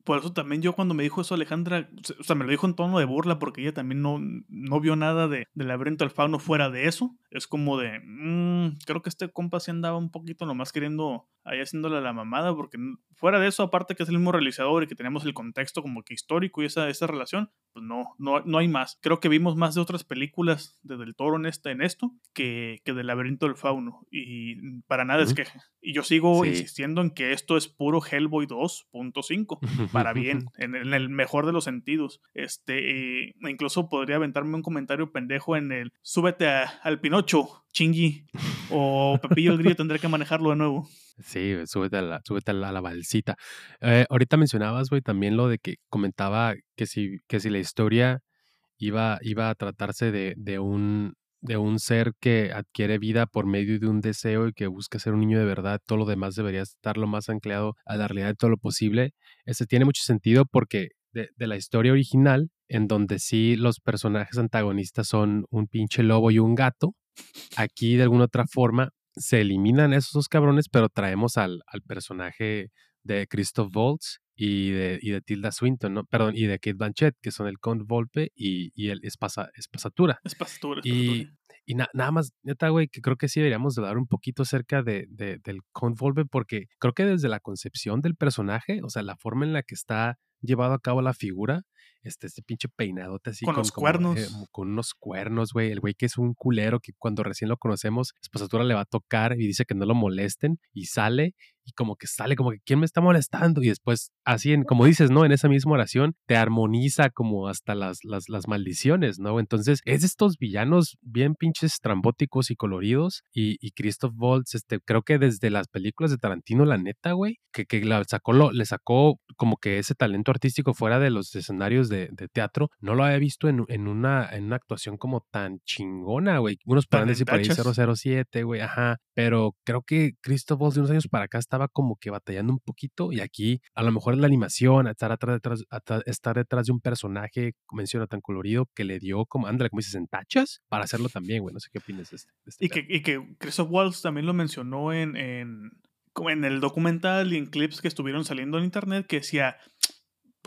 Por eso también yo cuando me dijo eso Alejandra, o sea, me lo dijo en tono de burla porque ella también no, no vio nada de, del laberinto del fauno fuera de eso. Es como de, mmm, creo que este compa sí andaba un poquito nomás queriendo ahí haciéndole la mamada porque fuera de eso, aparte que es el mismo realizador y que tenemos el contexto como que histórico y esa, esa relación, pues no, no, no hay más. Creo que vimos más de otras películas de Del Toro en, este, en esto que, que del laberinto del fauno y para nada es queja. Y yo sigo insistiendo en que esto es puro Hellboy 2.5 para <laughs> bien, en, el mejor de los sentidos. Este, incluso podría aventarme un comentario pendejo en el súbete al Pinocho Pinocho, Chingy o Pepillo el Grillo tendré que manejarlo de nuevo. Sí, súbete a la, súbete a la, balsita. Eh, ahorita mencionabas, güey, también lo de que comentaba que si, que si la historia iba, iba a tratarse de, de, un, de un ser que adquiere vida por medio de un deseo y que busca ser un niño de verdad, todo lo demás debería estar lo más anclado a la realidad de todo lo posible. Ese tiene mucho sentido porque de, de, la historia original, en donde sí los personajes antagonistas son un pinche lobo y un gato, aquí de alguna otra forma se eliminan esos dos cabrones, pero traemos al, al personaje de Christoph Waltz y de, y de Tilda Swinton, ¿no? Perdón, y de Kate Blanchett, que son el Count Volpe y, y el Espasa, Espasatura. Espasatura, Y, y nada más, neta, güey, que creo que sí deberíamos de dar un poquito cerca de, de, del Count Volpe, porque creo que desde la concepción del personaje, o sea, la forma en la que está llevado a cabo la figura, este, este pinche peinadote así. Con, los cuernos. Eh, con unos cuernos, güey. El güey que es un culero que cuando recién lo conocemos, Espasatura le va a tocar y dice que no lo molesten y sale y como que sale como que quién me está molestando y después así en como dices no en esa misma oración te armoniza como hasta las, las, las maldiciones no entonces es de estos villanos bien pinches trambóticos y coloridos y, y Christoph Waltz este creo que desde las películas de Tarantino la neta güey que, que la sacó lo, le sacó como que ese talento artístico fuera de los escenarios de, de teatro no lo había visto en, en, una en una actuación como tan chingona güey. Unos podrán decir por ahí 007 güey ajá pero creo que Christoph Waltz de unos años para acá estaba como que batallando un poquito y aquí a lo mejor es la animación, estar, atrás, detrás, estar detrás de un personaje, menciona tan colorido, que le dio como, ándale, como dices, en tachas para hacerlo también, güey. No sé qué opinas de este. este y, que, y, que, Christoph Waltz también lo mencionó en, en, en el documental y en clips que estuvieron saliendo en internet que decía,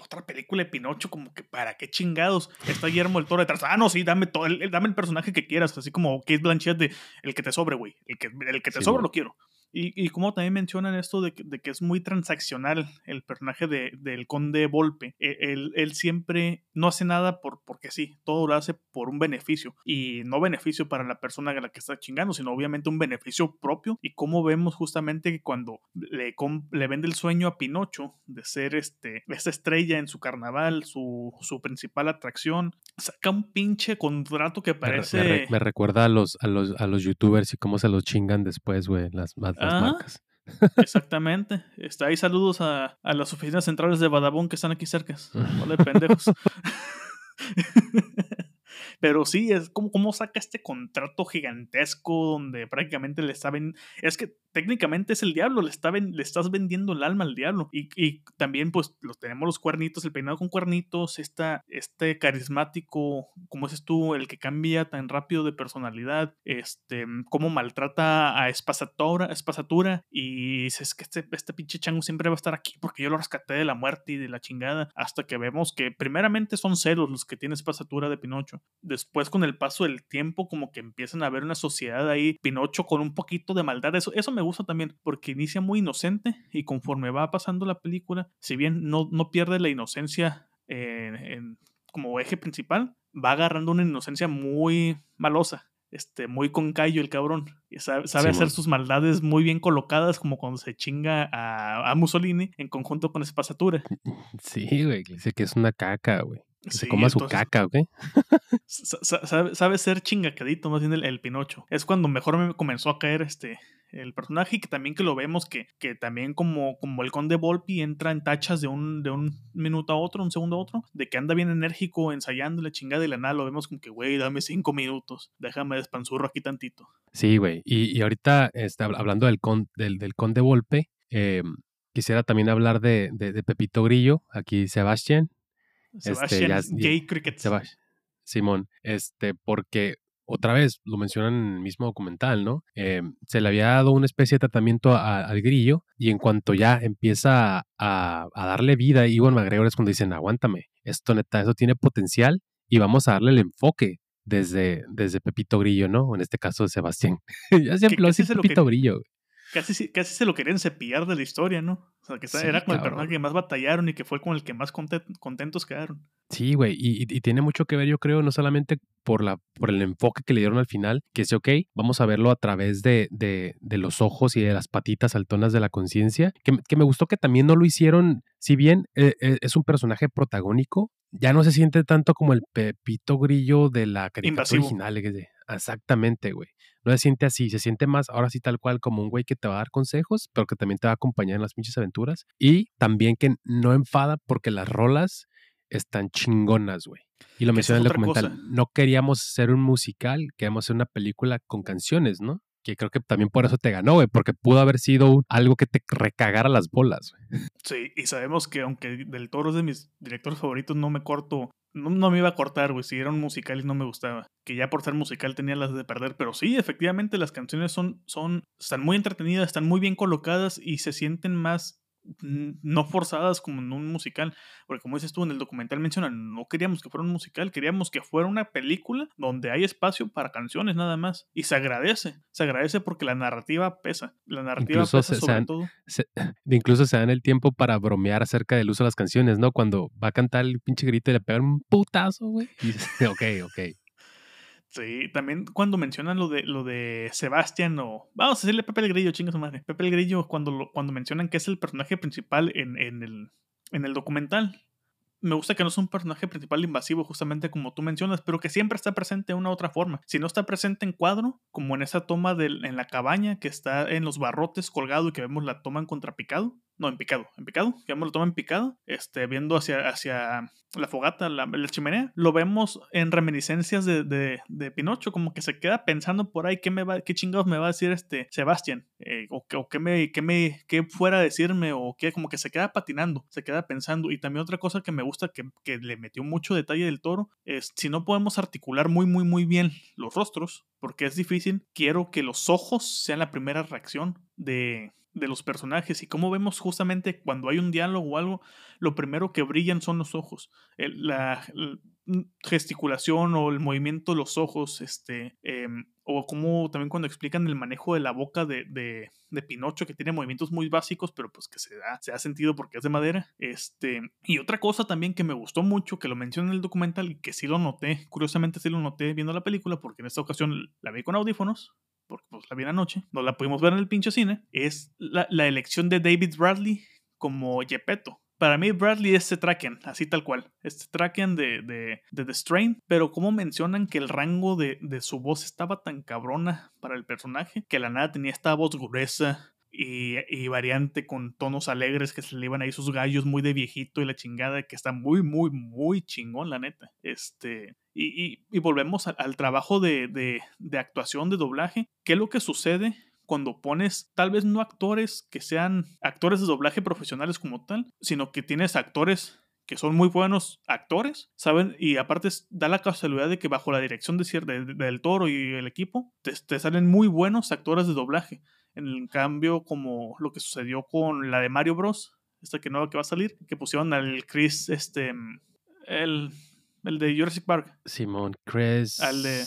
otra película de Pinocho, como que para qué chingados. Está Guillermo el Toro detrás. Ah, no, sí, dame todo, el, dame el personaje que quieras. Así como Kate Blanchett de el que te sobre, güey. El que, el que te sí, sobre lo quiero. Y, y, como también mencionan esto de que, de que, es muy transaccional el personaje de, del conde Volpe. E, él, él, siempre no hace nada por, porque sí, todo lo hace por un beneficio. Y no beneficio para la persona a la que está chingando, sino obviamente un beneficio propio. Y como vemos justamente que cuando le, le vende el sueño a Pinocho de ser este, esta estrella en su carnaval, su, su principal atracción, saca un pinche contrato que parece... Me, me, me recuerda a los, a, los, a los youtubers y cómo se los chingan después, güey, las, las marcas. <laughs> Exactamente. Está ahí saludos a, a, las oficinas centrales de Badabun que están aquí cerca. Vale, <laughs> pendejos. <laughs> Pero sí, es como cómo saca este contrato gigantesco donde prácticamente le saben. Es que técnicamente es el diablo, le, está le estás vendiendo el alma al diablo. Y, y, también, pues, los tenemos los cuernitos, el peinado con cuernitos, esta, este carismático, como dices tú, el que cambia tan rápido de personalidad, este, cómo maltrata a Espasatura, Espasatura y dices que este, este pinche chango siempre va a estar aquí porque yo lo rescaté de la muerte y de la chingada. Hasta que vemos que primeramente son celos los que tiene Espasatura de Pinocho. Después, con el paso del tiempo, como que empiezan a ver una sociedad ahí, Pinocho con un poquito de maldad. Eso, eso me gusta también, porque inicia muy inocente y conforme va pasando la película, si bien no, no pierde la inocencia en, en, como eje principal, va agarrando una inocencia muy malosa. Este, muy con callo el cabrón. Y sabe, sabe sí, hacer sus maldades muy bien colocadas, como cuando se chinga a, a Mussolini en conjunto con Espasatura. <laughs> Sí, güey, dice que es una caca, güey. Sí, se coma entonces, su caca, ¿ok? <laughs> sabe, sabe, ser chingacadito, más bien el, el, Pinocho. Es cuando mejor me comenzó a caer este el personaje y que también que lo vemos que, que también como, como el conde Volpi entra en tachas de un, de un minuto a otro, un segundo a otro, de que anda bien enérgico ensayando la chingada y la nada lo vemos como que, güey, dame cinco minutos, déjame despanzurro aquí tantito. Sí, güey, y, y, ahorita está hablando del, con, del, del conde Volpe, eh, quisiera también hablar de, de, de, Pepito Grillo, aquí Sebastián. Sebastián este, ya, Gay Cricket. Sebastián. Simón, este, porque otra vez lo mencionan en el mismo documental, ¿no? Eh, se le había dado una especie de tratamiento a, al grillo y en cuanto ya empieza a, a darle vida, Iwan McGregor es cuando dicen, aguántame, esto neta, eso tiene potencial y vamos a darle el enfoque desde, desde Pepito Grillo, ¿no? En este caso de Sebastián. <laughs> ya siempre lo hace Pepito que, Grillo. Casi, casi se lo querían cepillar de la historia, ¿no? O sea, que sí, era con el personaje que más batallaron y que fue con el que más contentos quedaron. Sí, güey, y, y, tiene mucho que ver, yo creo, no solamente por, la, por el enfoque que le dieron al final, que es, ok, vamos a verlo a través de, de, de los ojos y de las patitas altonas de la conciencia, que, que, me gustó que también no lo hicieron, si bien eh, eh, es un personaje protagónico, ya no se siente tanto como el Pepito Grillo de la caricatura original. Exactamente, güey. No se siente así, se siente más, ahora sí tal cual, como un güey que te va a dar consejos, pero que también te va a acompañar en las pinches aventuras. Y también que no enfada porque las rolas están chingonas, güey. Y lo menciona en el documental. No queríamos hacer un musical, queríamos hacer una película con canciones, ¿no? Que creo que también por eso te ganó, güey, porque pudo haber sido algo que te recagara las bolas, güey. Sí, y sabemos que aunque Del Toro es de mis directores favoritos, no me corto no, me iba a cortar, güey, si era un musical y no me gustaba. Que ya por ser musical tenía las de perder, pero sí, efectivamente las canciones son, son, están muy entretenidas, están muy bien colocadas y se sienten más no forzadas como en un musical, porque como dices tú en el documental mencionan, no queríamos que fuera un musical, queríamos que fuera una película donde hay espacio para canciones nada más y se agradece, se agradece porque la narrativa pesa, la narrativa pesa sobre todo. <laughs> incluso se dan el tiempo para bromear acerca del uso de las canciones, ¿no? Cuando va a cantar el pinche grito y le pegan un putazo, güey. Y dice, <laughs> ok, ok. Sí, también cuando mencionan lo de lo de Sebastián o vamos a decirle Pepe el Grillo, chinga su madre. Pepe el Grillo cuando cuando mencionan que es el personaje principal en, en el en el documental. Me gusta que no es un personaje principal invasivo, justamente como tú mencionas, pero que siempre está presente de una u otra forma. Si no está presente en cuadro, como en esa toma de, en la cabaña que está en los barrotes colgado y que vemos la toma en contrapicado, no, en picado, en picado, que lo toma en picado, este, viendo hacia, hacia la fogata, la, chimenea, lo vemos en reminiscencias de, de, Pinocho, como que se queda pensando por ahí qué me va, qué chingados me va a decir este Sebastián, eh, o, o qué me, qué me, qué fuera a decirme, o qué, como que se queda patinando, se queda pensando. Y también otra cosa que me gusta, que, que le metió mucho detalle del toro, es si no podemos articular muy, muy, muy bien los rostros, porque es difícil, quiero que los ojos sean la primera reacción de de los personajes y como vemos justamente cuando hay un diálogo o algo, lo primero que brillan son los ojos. la, gesticulación o el movimiento de los ojos, este, em, o como también cuando explican el manejo de la boca de, de, de, Pinocho, que tiene movimientos muy básicos, pero pues que se da, se ha sentido porque es de madera. Este, y otra cosa también que me gustó mucho, que lo mencioné en el documental y que sí lo noté, curiosamente sí lo noté viendo la película, porque en esta ocasión la vi con audífonos, porque pues la vi anoche, no la pudimos ver en el pinche cine, es la, elección de David Bradley como Gepetto. Para mí Bradley es Traken, así tal cual. Este Traken de, de, de, The Strain. Pero como mencionan que el rango de, de, su voz estaba tan cabrona para el personaje, que la nada tenía esta voz gruesa, y, variante con tonos alegres que se le iban ahí sus gallos muy de viejito y la chingada que está muy, muy, muy chingón, la neta. Este, y, y, volvemos al, trabajo de, de, actuación, de doblaje. ¿Qué es lo que sucede cuando pones tal vez no actores que sean actores de doblaje profesionales como tal, sino que tienes actores que son muy buenos actores, ¿saben? Y aparte da la casualidad de que bajo la dirección de, del toro y el equipo, te, salen muy buenos actores de doblaje. En cambio, como lo que sucedió con la de Mario Bros, esta que nueva que va a salir, que pusieron al Chris, este, el, el de Jurassic Park. Simón, Chris. Al de...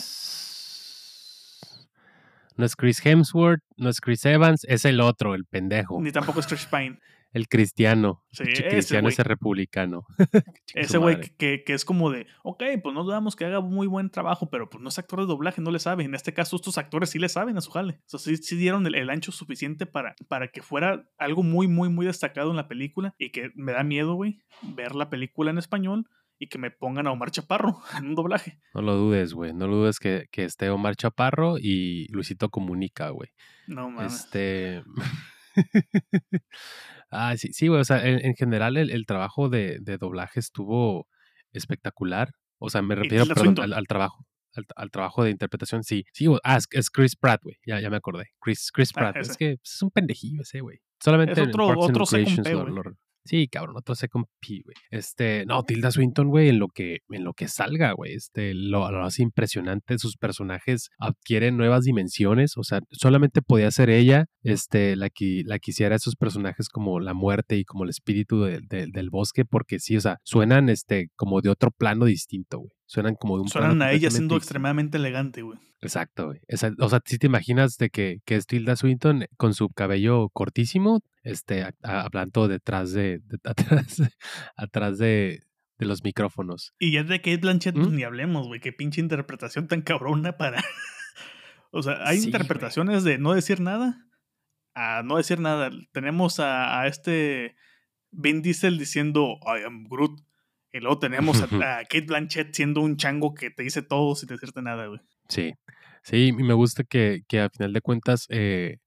No es Chris Hemsworth, no es Chris Evans, es el otro, el pendejo. Ni tampoco es Chris Pine el cristiano. Sí, ese cristiano ese republicano. <laughs> ese güey que, que, es como de, ok, pues no dudamos que haga muy buen trabajo, pero pues no es actor de doblaje, no le sabe. En este caso, estos actores sí le saben a su jale. O sea, sí, dieron el, ancho suficiente para, para que fuera algo muy, muy, muy destacado en la película y que me da miedo, güey, ver la película en español y que me pongan a Omar Chaparro <laughs> en un doblaje. No lo dudes, güey. No lo dudes que, que esté Omar Chaparro y Luisito Comunica, güey. No mames. Este. <laughs> Ah, sí, sí, güey. O sea, en, general el, trabajo de, doblaje estuvo espectacular. O sea, me refiero al, trabajo. Al, trabajo de interpretación, sí. Sí, ah, es, Chris Pratt, güey. Ya, ya me acordé. Chris, Chris ah, Pratt. es que es un pendejillo ese, güey. Solamente es otro, otro Sí, cabrón, otro con P, güey. Este, no, Tilda Swinton, güey, en lo que, en lo que salga, güey. Este, lo, lo hace impresionante. Sus personajes adquieren nuevas dimensiones. O sea, solamente podía ser ella, este, la que, la que hiciera esos personajes como la muerte y como el espíritu del bosque, porque sí, o sea, suenan, este, como de otro plano distinto, güey. Suenan como de un Suenan a ella siendo extremadamente elegante, güey. Exacto, güey. o sea, si te imaginas de que, que es Tilda Swinton con su cabello cortísimo, este, hablando detrás de, <laughs> atrás, atrás de, de, los micrófonos. Y ya de Kate Blanchett pues, ¿Mm? ni hablemos, güey. Qué pinche interpretación tan cabrona para... <laughs> o sea, hay interpretaciones de no decir nada a no decir nada. Tenemos a, a este Vin Diesel diciendo I am Groot. Y luego tenemos <laughs> a, Kate Blanchett siendo un chango que te dice todo sin decirte nada, güey. Sí, sí, y me gusta que, que a final de cuentas, eh,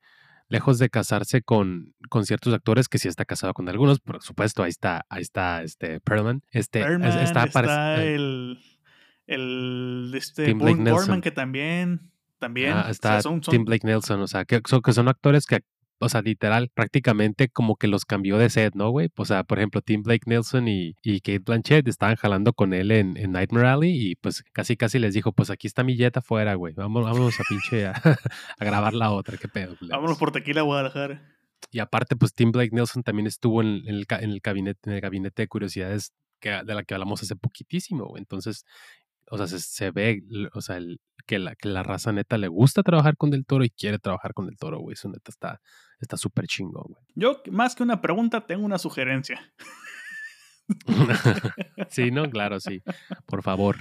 lejos de casarse con, con ciertos actores, que sí está casado con algunos, por supuesto, ahí está, ahí está este Perlman. Este, Perlman, está, está eh, el, el este Tim Blake. Borman, que también, también, ah, o está sea, son, son- Tim Blake Nelson, o sea, que son, que son actores que, o sea, literal, prácticamente como que los cambió de set, ¿no, güey? O sea, por ejemplo, Tim Blake Nelson y, y Kate Blanchett estaban jalando con él en, en Nightmare Alley y pues casi casi les dijo, pues aquí está mi jet afuera, güey, vamos, vámonos a pinche a, <laughs> a grabar la otra, qué pedo. culeros?" vámonos por tequila a Guadalajara. Y aparte, pues Tim Blake Nelson también estuvo en, en el, en el gabinete, en el gabinete de curiosidades que, de la que hablamos hace poquitísimo. güey. Entonces, o sea, se, se ve, o sea, el- que, la, que la raza neta le gusta trabajar con Del Toro y quiere trabajar con Del Toro, güey. Eso neta está está súper chingón, güey. Yo, más que una pregunta, tengo una sugerencia. <laughs> sí, no, claro, sí. Por favor,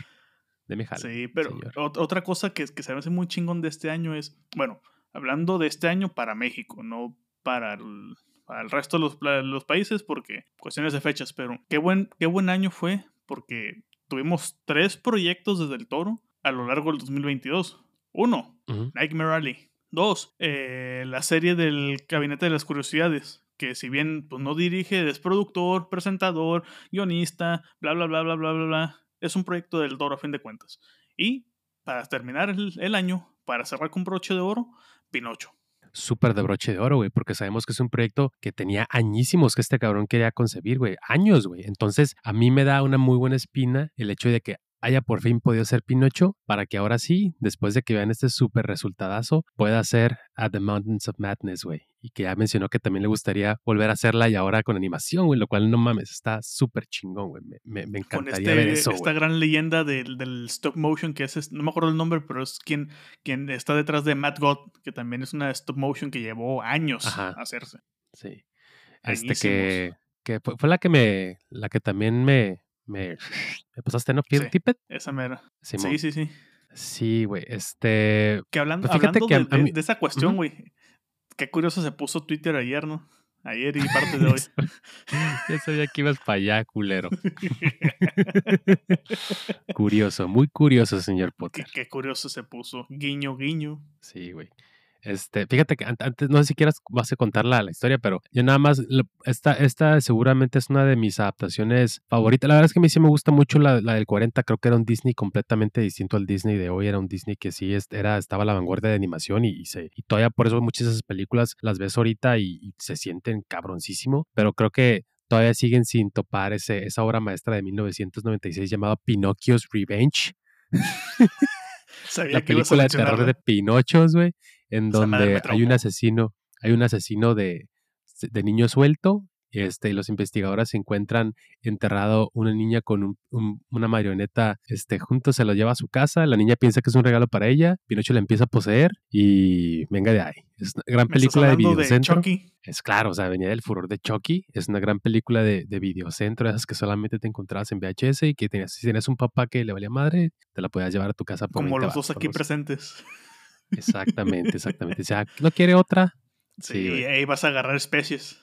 deme jale. Sí, pero señor. otra cosa que, que se me hace muy chingón de este año es, bueno, hablando de este año para México, no para el, para el resto de los, los países, porque cuestiones de fechas, pero qué buen, qué buen año fue, porque tuvimos tres proyectos desde el toro a lo largo del 2022. Uno, Ujú. Nightmare Alley. Dos, eh, la serie del Gabinete de las Curiosidades, que si bien pues, no dirige, es productor, presentador, guionista, bla, bla, bla, bla, bla, bla, bla. Es un proyecto del Toro a fin de cuentas. Y para terminar el, el año, para cerrar con broche de oro, Pinocho. Súper de broche de oro, güey, porque sabemos que es un proyecto que tenía añísimos que este cabrón quería concebir, güey, años, güey. Entonces, a mí me da una muy buena espina el hecho de que haya por fin podido ser Pinocho para que ahora sí, después de que vean este súper resultadazo, pueda hacer A The Mountains of Madness, güey. Y que ya mencionó que también le gustaría volver a hacerla y ahora con animación, güey, lo cual no mames, está súper chingón, güey. Me, me, me Con encantaría ver este, eso, esta gran leyenda del, del stop motion que es, no me acuerdo el nombre, pero es quien, quien está detrás de Matt God, que también es una stop motion que llevó años Ajá. hacerse. Sí. Este Añísimos. que, que fue, fue la que me, la que también me, me, <laughs> <laughs> me pasaste, ¿no? Phil Sí. Tippett. Esa mera. Simón. Sí, sí, sí. Sí, güey. Este. Que hablando, Pues hablando que de, a de- mí- de esa cuestión, güey. Qué curioso se puso Twitter ayer, ¿no? Ayer y parte de <laughs> hoy. ya sabía que ibas para allá, culero. curioso, muy curioso, señor qué, Potter. qué curioso se puso. Guiño, guiño. Sí, güey. Este, fíjate que an- antes, no sé si quieras vas a contar la, la historia, pero yo nada más, esta, esta seguramente es una de mis adaptaciones favoritas. La verdad es que a mí sí me gusta mucho la, la del 40, creo que era un Disney completamente distinto al Disney de hoy, era un Disney que sí era, estaba a la vanguardia de animación y, y se, y todavía por eso muchas de esas películas las ves ahorita y, y se sienten cabroncísimo, pero creo que todavía siguen sin topar ese, esa obra maestra de 1996 llamada Pinocchio's Revenge <laughs> <laughs> Sabía la que película de terror de. Pinochos, güey, en donde hay un asesino, hay un asesino de, de niño suelto, este, y los investigadores encuentran enterrado una niña con un- un- una marioneta, este, junto se lo lleva a su casa, la niña piensa que es un regalo para ella, Pinocho la empieza a poseer y venga de ahí. Es una gran ¿Me estás película de de videocentro. Chucky? Es claro, o sea, venía del furor de Chucky. Es una gran película de, de videocentro, esas que solamente te encontrabas en VHS y que tenías, si tenías un papá que le valía madre, te la podías llevar a tu casa por Como 20 los dos aquí presentes. Exactamente, exactamente. O sea, <laughs> ¿no quiere otra? Sí, y ahí vas a agarrar especies.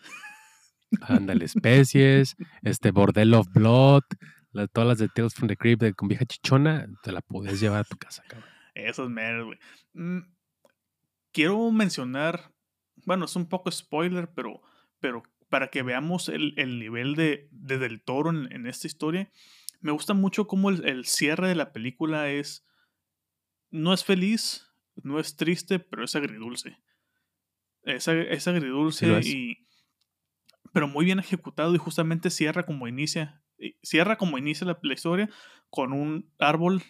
Ándale, especies, este Bordel of Blood, la- todas las de Tales from the Crypt de, con vieja chichona, te la podías llevar a tu casa, cabrón. Esos meros, güey. Mm, quiero mencionar, bueno, es un poco spoiler, pero, pero para que veamos el, el nivel de, de Del Toro en, en esta historia, me gusta mucho cómo el, el cierre de la película es, no es feliz, no es triste, pero es agridulce. Es, ag- es agridulce Sí y... Pero muy bien ejecutado y justamente cierra como inicia. Cierra como inicia la, la historia con un árbol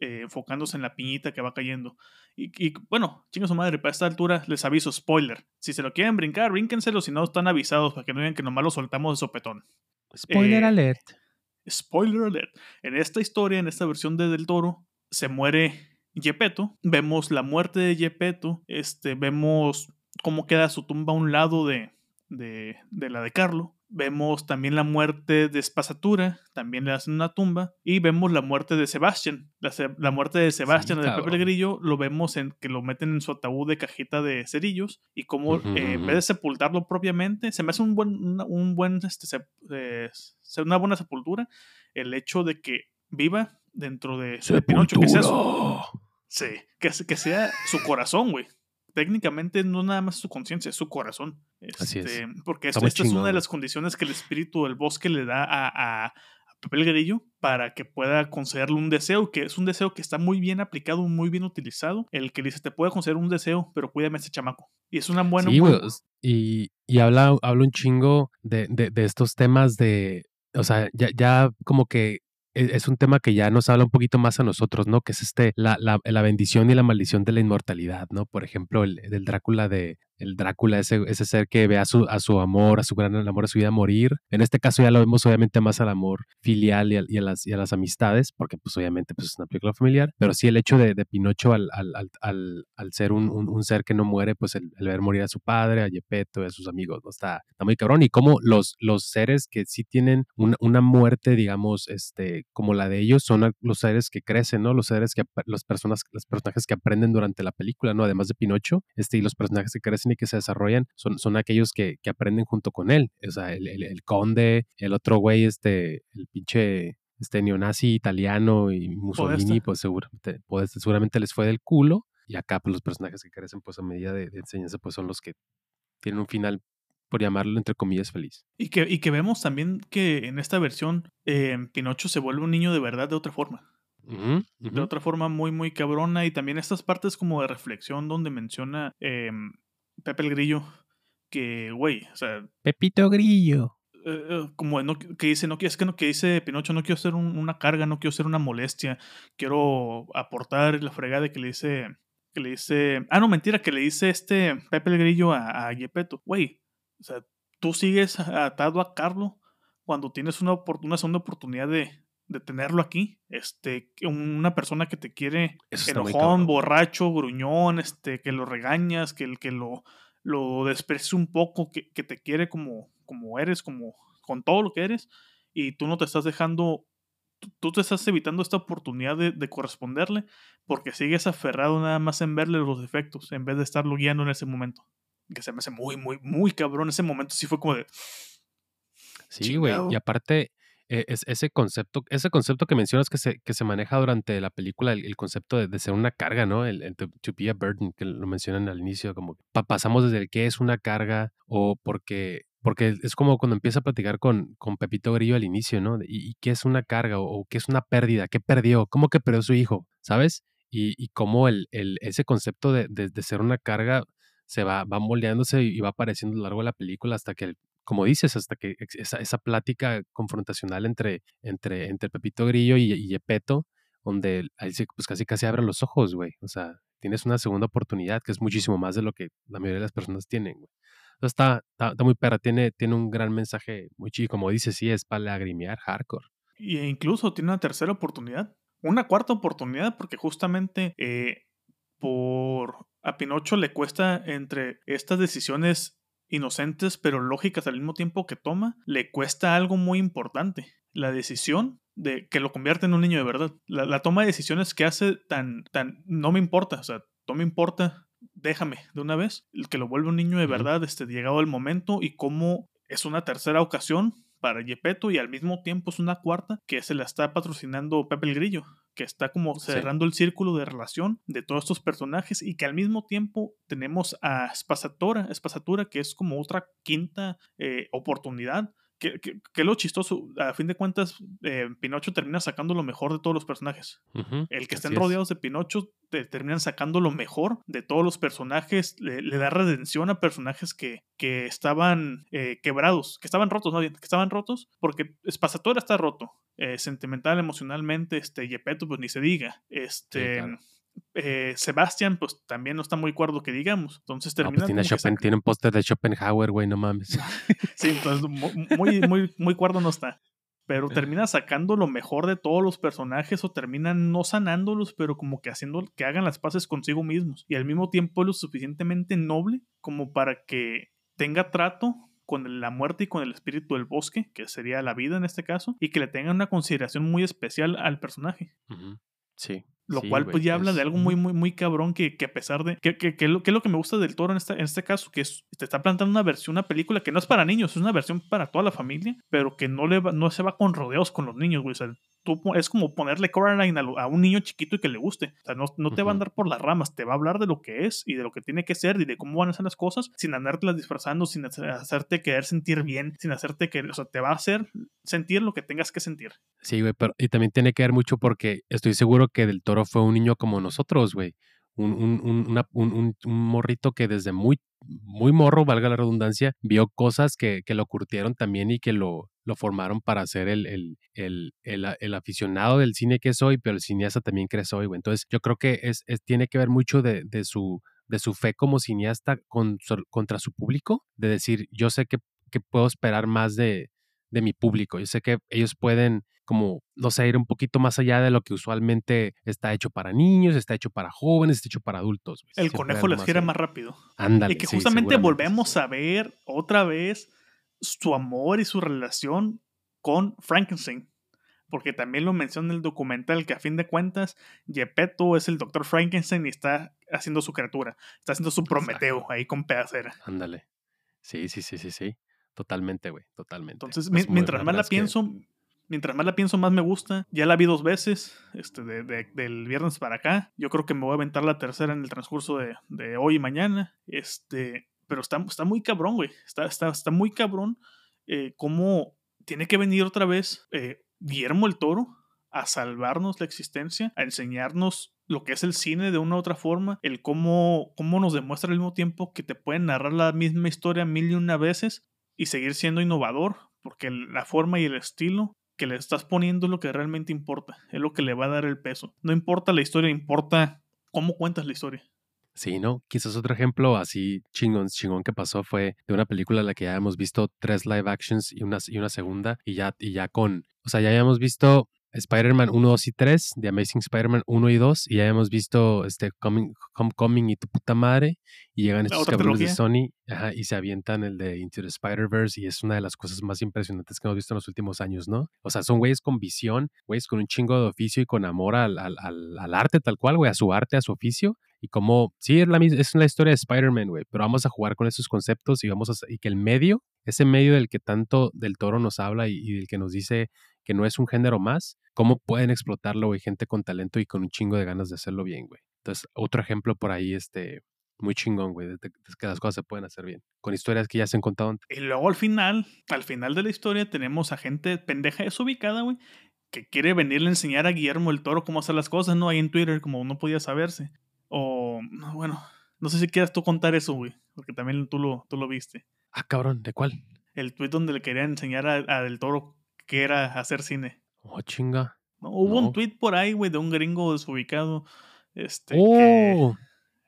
eh, enfocándose en la piñita que va cayendo. Y, y, bueno, chinga su madre, para esta altura les aviso, spoiler. Si se lo quieren brincar, brínquenselo, si no están avisados para que no digan que nomás lo soltamos de sopetón. Spoiler Eh, alert. Spoiler alert. En esta historia, en esta versión de Del Toro, se muere Gepetto. Vemos la muerte de Gepetto. Este, vemos cómo queda su tumba a un lado de, de, de la de Carlo. Vemos también la muerte de Espasatura, también le hacen una tumba. Y vemos la muerte de Sebastian. La, se- la muerte de Sebastian, de Pepe Grillo, lo vemos en que lo meten en su ataúd de cajita de cerillos. Y como Ujú, eh, en vez de sepultarlo propiamente, se me hace un buen, una- un buen este, eh, una buena sepultura el hecho de que viva dentro de, de Pinocho, que sea, su, Sí, que, que sea su corazón, güey. Técnicamente no nada más su conciencia, es su corazón. Así es. Este, porque esta es una de las condiciones que el espíritu del bosque le da a, a, Pepe Grillo para que pueda concederle un deseo, que es un deseo que está muy bien aplicado, muy bien utilizado. El que dice, te puede conceder un deseo, pero cuídame a ese chamaco. Y es una buena... Sí, y, y habla, habla un chingo de, de, de estos temas de, o sea, ya, ya como que es un tema que ya nos habla un poquito más a nosotros, ¿no? Que es este, la, la, la bendición y la maldición de la inmortalidad, ¿no? Por ejemplo, el, del Drácula de, el Drácula, ese, ese ser que ve a su, a su amor, a su gran amor, a su vida morir. En este caso ya lo vemos obviamente más al amor filial y a, y a las, y a las amistades, porque pues obviamente pues, es una película familiar, pero sí el hecho de, de Pinocho al, al, al, al ser un, un, un, ser que no muere, pues el, el, ver morir a su padre, a Gepetto, a sus amigos, ¿no? está, está muy cabrón. Y como los, los seres que sí tienen una, una muerte, digamos, este, como la de ellos, son los seres que crecen, ¿no? Los seres que, las personas, los personajes que aprenden durante la película, ¿no? Además de Pinocho, este, y los personajes que crecen y que se desarrollan son, son aquellos que, que aprenden junto con él. O sea, el, el, el conde, el otro güey, este, el pinche este neonazi italiano y Mussolini, pues seguramente, pues, seguramente les fue del culo. Y acá, pues los personajes que crecen, pues a medida de, de enseñanza, pues son los que tienen un final por llamarlo entre comillas feliz. Y que, y que vemos también que en esta versión eh, Pinocho se vuelve un niño de verdad de otra forma. Uh -huh, uh -huh. De otra forma muy, muy cabrona. Y también estas partes como de reflexión donde menciona eh, Pepe el Grillo que, güey, o sea... Pepito Grillo. Uh, como no, que dice, no es que no que dice Pinocho, no quiero ser un, una carga, no quiero ser una molestia, quiero aportar la fregada que le dice, que le dice, ah no mentira, que le dice este Pepe el Grillo a, a Gepetto, güey, o sea, tú sigues atado a Carlo cuando tienes una, una segunda oportunidad de, de tenerlo aquí. Este, una persona que te quiere enojón, borracho, gruñón, este, que lo regañas, que, que lo, lo desprecia un poco, que, que, te quiere como, como eres, como con todo lo que eres, y tú no te estás dejando, tú te estás evitando esta oportunidad de, de corresponderle porque sigues aferrado nada más en verle los defectos, en vez de estarlo guiando en ese momento que se me hace muy, muy, muy cabrón. Ese momento sí fue como de. Sí, güey. Y aparte, es, ese concepto, ese concepto que mencionas que se, que se maneja durante la película, el, el concepto de, de, ser una carga, ¿no? El, el to, be a burden, que lo mencionan al inicio, como pa, pasamos desde el qué es una carga o porque. Porque es como cuando empieza a platicar con, con Pepito Grillo al inicio, ¿no? ¿Y, qué es una carga o, qué es una pérdida? ¿Qué perdió? ¿Cómo que perdió su hijo? ¿Sabes? Y, y cómo el, el, ese concepto de, de, ser una carga se va, va moldeándose y va apareciendo a lo largo de la película hasta que, como dices, hasta que esa, esa plática confrontacional entre, entre, entre Pepito Grillo y, y Yepeto, donde ahí pues casi casi abre los ojos, güey. O sea, tienes una segunda oportunidad que es muchísimo más de lo que la mayoría de las personas tienen, güey. Entonces está, está, muy perra, tiene, tiene un gran mensaje muy chido, como dice, sí, es para lagrimear hardcore. Y incluso tiene una tercera oportunidad, una cuarta oportunidad, porque justamente eh, por a Pinocho le cuesta entre estas decisiones inocentes pero lógicas al mismo tiempo que toma, le cuesta algo muy importante, la decisión de que lo convierte en un niño de verdad. La, la toma de decisiones que hace tan, tan, no me importa, o sea, no me importa, déjame de una vez, el que lo vuelve un niño de verdad, este, llegado el momento y cómo es una tercera ocasión para Yepeto y al mismo tiempo es una cuarta que se la está patrocinando Pepe el Grillo que está como cerrando sí. el círculo de relación de todos estos personajes y que al mismo tiempo tenemos a Spasatora, Spasatura, que es como otra quinta eh, oportunidad. Que, que, que, lo chistoso, a fin de cuentas, eh, Pinocho termina sacando lo mejor de todos los personajes. Uh -huh. El que estén rodeados de Pinocho te, terminan sacando lo mejor de todos los personajes, le, le da redención a personajes que, que estaban eh, quebrados, que estaban rotos, no que estaban rotos, porque Spasatora está roto, eh, sentimental, emocionalmente, este, Yepeto, pues ni se diga. Este. Sí, claro. Eh, Sebastián, pues también no está muy cuerdo que digamos. Entonces termina. No, pues tiene, un póster de Schopenhauer, güey, no mames. <laughs> sí, entonces muy, muy, muy cuerdo no está. Pero termina sacando lo mejor de todos los personajes o termina no sanándolos, pero como que haciendo que hagan las paces consigo mismos. Y al mismo tiempo lo suficientemente noble como para que tenga trato con la muerte y con el espíritu del bosque, que sería la vida en este caso, y que le tengan una consideración muy especial al personaje. Uh -huh. Sí. Lo sí, cual wey, pues ya es... habla de algo muy, muy, muy cabrón que, que a pesar de... Que, que, que, lo, que es lo que me gusta del toro en este, en este caso, que es, te está plantando una versión, una película que no es para niños, es una versión para toda la familia, pero que no, le va, no se va con rodeos con los niños, güey. O sea, tú es como ponerle Coraline a, un niño chiquito y que le guste. O sea, no, no te va a andar por las ramas, te va a hablar de lo que es y de lo que tiene que ser y de cómo van a ser las cosas sin andártelas disfrazando, sin hacerte querer sentir bien, sin hacerte que, o sea, te va a hacer sentir lo que tengas que sentir. Sí, güey, pero y también tiene que ver mucho porque estoy seguro que Del Toro fue un niño como nosotros, güey. Un, un, un, un, morrito que desde muy, muy morro, valga la redundancia, vio cosas que, que lo curtieron también y que lo, lo formaron para ser el, el, el, el, aficionado del cine que soy, pero el cineasta también que soy, güey. Entonces, yo creo que es, es, tiene que ver mucho de, de, su, de su fe como cineasta con, contra su público, de decir, yo sé que, que puedo esperar más de, de mi público. Yo sé que ellos pueden como, no sé, ir un poquito más allá de lo que usualmente está hecho para niños, está hecho para jóvenes, está hecho para adultos. El conejo les gira más rápido. Ándale. Y que justamente volvemos a ver otra vez su amor y su relación con Frankenstein. Porque también lo menciona en el documental que a fin de cuentas Gepetto es el doctor Frankenstein y está haciendo su criatura. Está haciendo su Prometeo ahí con pedacera. Ándale. Sí, sí, sí, sí, sí. Totalmente, güey, totalmente. Entonces, mientras más la pienso, mientras más la pienso, más me gusta. Ya la vi dos veces, este, del viernes para acá. Yo creo que me voy a aventar la tercera en el transcurso de, hoy y mañana. Este, pero está, está muy cabrón, güey. Está, está, está muy cabrón eh, cómo tiene que venir otra vez eh, Guillermo el Toro a salvarnos la existencia, a enseñarnos lo que es el cine de una u otra forma, el cómo, cómo nos demuestra al mismo tiempo que te pueden narrar la misma historia mil y una veces y seguir siendo innovador, porque la forma y el estilo que le estás poniendo es lo que realmente importa, es lo que le va a dar el peso. No importa la historia, importa cómo cuentas la historia. Sí, ¿no? Quizás otro ejemplo así chingón, chingón que pasó fue de una película en la que ya hemos visto tres live actions y una, y una segunda y ya, y ya con, o sea, ya habíamos visto Spider-Man 1, 2 y 3, The Amazing Spider-Man 1 y 2, y ya hemos visto este Homecoming y tu puta madre, y llegan estos cabrones de Sony y se avientan el de Into the Spider-Verse, y es una de las cosas más impresionantes que hemos visto en los últimos años, ¿no? O sea, son güeyes con visión, güeyes con un chingo de oficio y con amor al, al, al, arte tal cual, güey, a su arte, a su oficio, y como, sí, es la, es la historia de Spider-Man, güey, pero vamos a jugar con esos conceptos y vamos a, y que el medio, ese medio del que tanto del toro nos habla y, y del que nos dice que no es un género más, ¿cómo pueden explotarlo, güey? Gente con talento y con un chingo de ganas de hacerlo bien, güey. Entonces, otro ejemplo por ahí, este, muy chingón, güey, de, que las cosas se pueden hacer bien, con historias que ya se han contado antes. Y luego al final, al final de la historia, tenemos a gente pendeja desubicada, güey, que quiere venirle a enseñar a Guillermo el Toro cómo hacer las cosas, ¿no? Ahí en Twitter, como no podía saberse. O, bueno, no sé si quieras tú contar eso, güey, porque también tú lo, tú lo viste. Ah, cabrón, ¿de cuál? El tweet donde le querían enseñar a, a Del Toro que era hacer cine. Oh, chinga. hubo un tweet por ahí, güey, de un gringo desubicado. Este. Oh.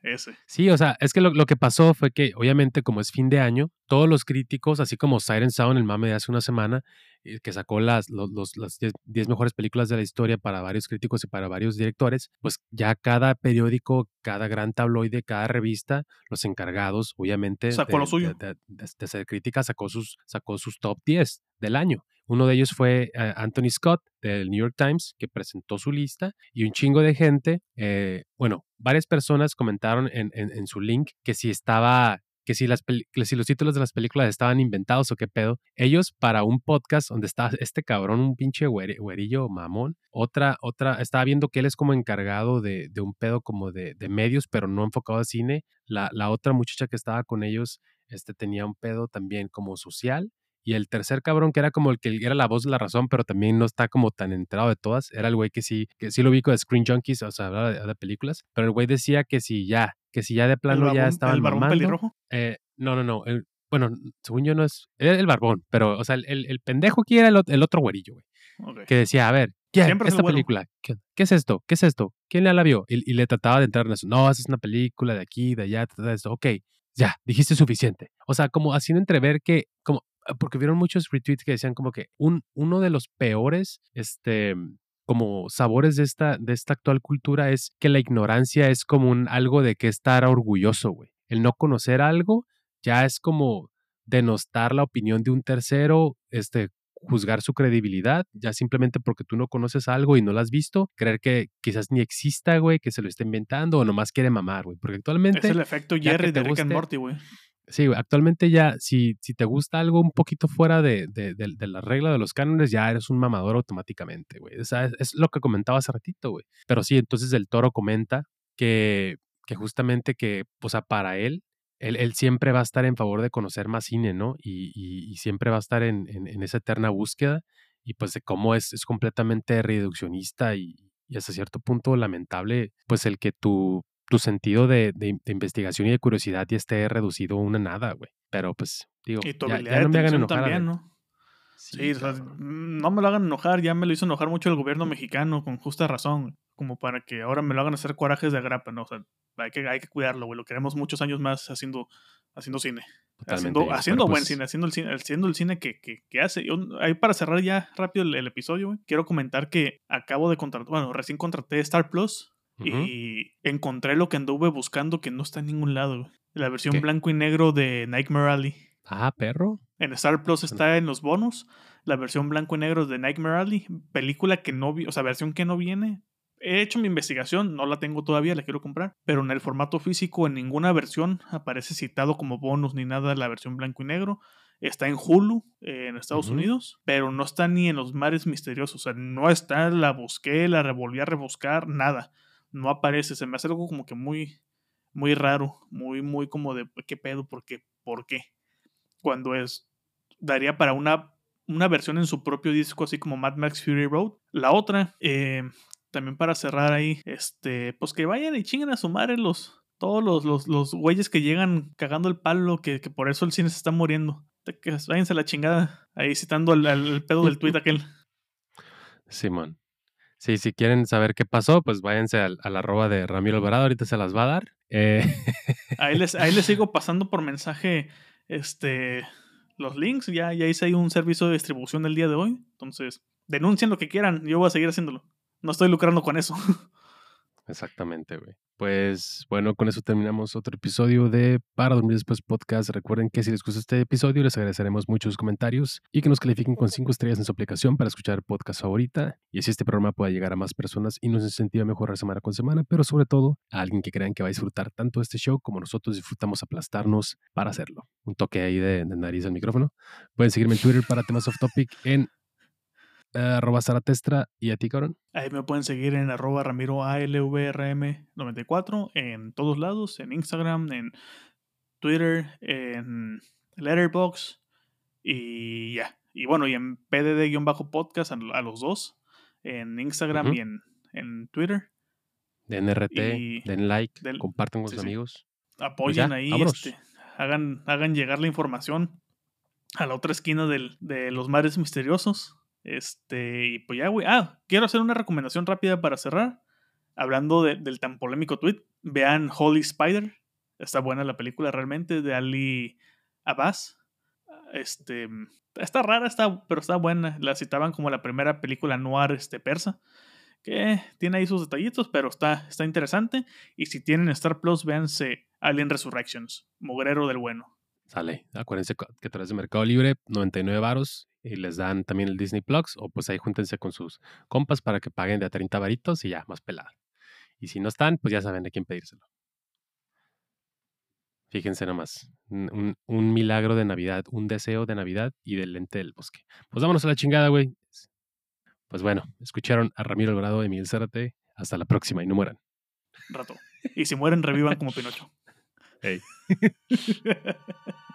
ese. Sí, o sea, es que lo, lo, que pasó fue que, obviamente, como es fin de año, todos los críticos, así como Siren Sound, el mame de hace una semana, eh, que sacó las, los, las 10 mejores películas de la historia para varios críticos y para varios directores, pues ya cada periódico, cada gran tabloide, cada revista, los encargados, obviamente, sacó lo suyo. De, de, hacer críticas, sacó sus, sacó sus top 10 del año. Uno de ellos fue eh, Anthony Scott del New York Times, que presentó su lista y un chingo de gente, eh, bueno, varias personas comentaron en, su link que si estaba que si, los títulos de las películas estaban inventados o qué pedo. Ellos para un podcast donde está este cabrón, un pinche güerillo mamón, otra, otra, estaba viendo que él es como encargado de, un pedo como de, medios, pero no enfocado al cine. La, la otra muchacha que estaba con ellos este, tenía un pedo también como social y el tercer cabrón, que era como el que era la voz de la razón, pero también no está como tan enterado de todas, era el güey que sí, que sí lo ubico de Screen Junkies, o sea, hablaba de, películas, pero el güey decía que si ya, que si ya de plano ya estaba ¿El barbón pelirrojo? Eh, no, no, no. bueno, según yo no es. Era el barbón, pero, o sea, el, el, pendejo aquí era el, el otro güerillo, güey. Que decía, a ver, ¿qué? Esta película, ¿qué, es esto? ¿Qué es esto? ¿Quién la vio? Y, y, le trataba de entrar en eso. No, esa es una película de aquí, de allá, de esto. Ok, ya, dijiste suficiente. O sea, como haciendo entrever que, como, porque vieron muchos retweets que decían como que un, uno de los peores, este, como sabores de esta, de esta actual cultura es que la ignorancia es como un algo de que estar orgulloso, güey. El no conocer algo ya es como denostar la opinión de un tercero, este, juzgar su credibilidad, ya simplemente porque tú no conoces algo y no lo has visto, creer que quizás ni exista, güey, que se lo está inventando o nomás quiere mamar, güey. Porque actualmente. Es el efecto Jerry de Rick and Morty, güey. Sí, actualmente ya, si, si te gusta algo un poquito fuera de, de, de, la regla de los cánones, ya eres un mamador automáticamente, güey. O es, lo que comentaba hace ratito, güey. Pero sí, entonces el toro comenta que, que justamente que, o sea, para él, él, él, siempre va a estar en favor de conocer más cine, ¿no? Y, y, siempre va a estar en, en, en, esa eterna búsqueda. Y pues de cómo es, es completamente reduccionista y, y hasta cierto punto lamentable, pues el que tu, tu sentido de, de, investigación y de curiosidad ya esté reducido a una nada, güey. Pero pues, digo, ya, no me hagan enojar. También, ¿no? Sí, no me lo hagan enojar, ya me lo hizo enojar mucho el gobierno mexicano, con justa razón, como para que ahora me lo hagan hacer corajes de grapa, ¿no? O sea, hay que, hay que cuidarlo, güey, lo queremos muchos años más haciendo, haciendo cine. haciendo, haciendo buen pues cine, haciendo el cine, haciendo el cine que, que, que hace. ahí para cerrar ya rápido el, episodio, güey, quiero comentar que acabo de contratar, bueno, recién contraté Star Plus y encontré lo que anduve buscando que no está en ningún lado, La versión blanco y negro de Nightmare Alley. Ah, perro. En Star Plus está en los bonos. La versión blanco y negro de Nightmare Alley. Película que no vi, o sea, versión que no viene. He hecho mi investigación, no la tengo todavía, la quiero comprar. Pero en el formato físico, en ninguna versión aparece citado como bonus ni nada la versión blanco y negro. Está en Hulu, eh, en Estados Unidos, pero no está ni en los mares misteriosos. O sea, no está, la busqué, la revolví a rebuscar, nada. No aparece. Se me hace algo como que muy, muy raro. Muy, muy como de, ¿qué pedo? ¿Por qué? ¿Por qué? Cuando es, daría para una una versión en su propio disco, así como Mad Max Fury Road. La otra, eh, también para cerrar ahí, este, pues que vayan y chinguen a su madre los, todos los, los, los güeyes que llegan cagando el palo, que, que por eso el cine se está muriendo. Que váyanse a la chingada. Ahí citando el, pedo del tweet <laughs> aquel. Simón. Sí, si quieren saber qué pasó, pues váyanse al, al arroba de Ramiro Alvarado, ahorita se las va a dar. Eh, ahí, les, ahí les <laughs> sigo pasando por mensaje este los links. Ya, ya hice ahí un servicio de distribución el día de hoy. Entonces, denuncien lo que quieran. Yo voy a seguir haciéndolo. No estoy lucrando con eso. <laughs> Exactamente, güey. Pues bueno, con eso terminamos otro episodio de Para Dormir Después Podcast. Recuerden que si les gustó este episodio, les agradeceremos muchos comentarios y que nos califiquen con cinco estrellas en su aplicación para escuchar podcast favorita. Y así este programa pueda llegar a más personas y nos incentiva a mejorar semana con semana, pero sobre todo a alguien que crean que va a disfrutar tanto este show como nosotros disfrutamos aplastarnos para hacerlo. Un toque ahí de, de nariz al micrófono. Pueden seguirme en Twitter para temas off topic en arroba Zaratestra y a ti, cabrón. Ahí me pueden seguir en arroba Ramiro ALVRM94 en todos lados, en Instagram, en Twitter, en Letterboxd y ya. Y bueno, y en PDD-podcast a, los dos, en Instagram y en, en Twitter. Den RT, den like, compartan con sus amigos. Apoyen pues ahí, este, hagan, hagan llegar la información a la otra esquina del, de los mares misteriosos. Este, y pues ya, güey. Ah, quiero hacer una recomendación rápida para cerrar. Hablando del tan polémico tweet, vean Holy Spider. Está buena la película realmente, de Ali Abbas. Este, está rara, está, pero está buena. La citaban como la primera película noir este, persa. Que tiene ahí sus detallitos, pero está, está interesante. Y si tienen Star Plus, véanse Alien Resurrections, Mugrero del Bueno. Sale. Acuérdense que a través de Mercado Libre, 99 varos y les dan también el Disney Plus, o pues ahí júntense con sus compas para que paguen de a 30 varitos y ya, más pelada. Y si no están, pues ya saben a quién pedírselo. Fíjense nomás, un, un, milagro de Navidad, un deseo de Navidad y del lente del bosque. Pues vámonos a la chingada, güey. Pues bueno, escucharon a Ramiro Alvarado de Miguel Zárate. Hasta la próxima y no mueran. Rato. Y si mueren, revivan como Pinocho. <laughs> Hey. <laughs>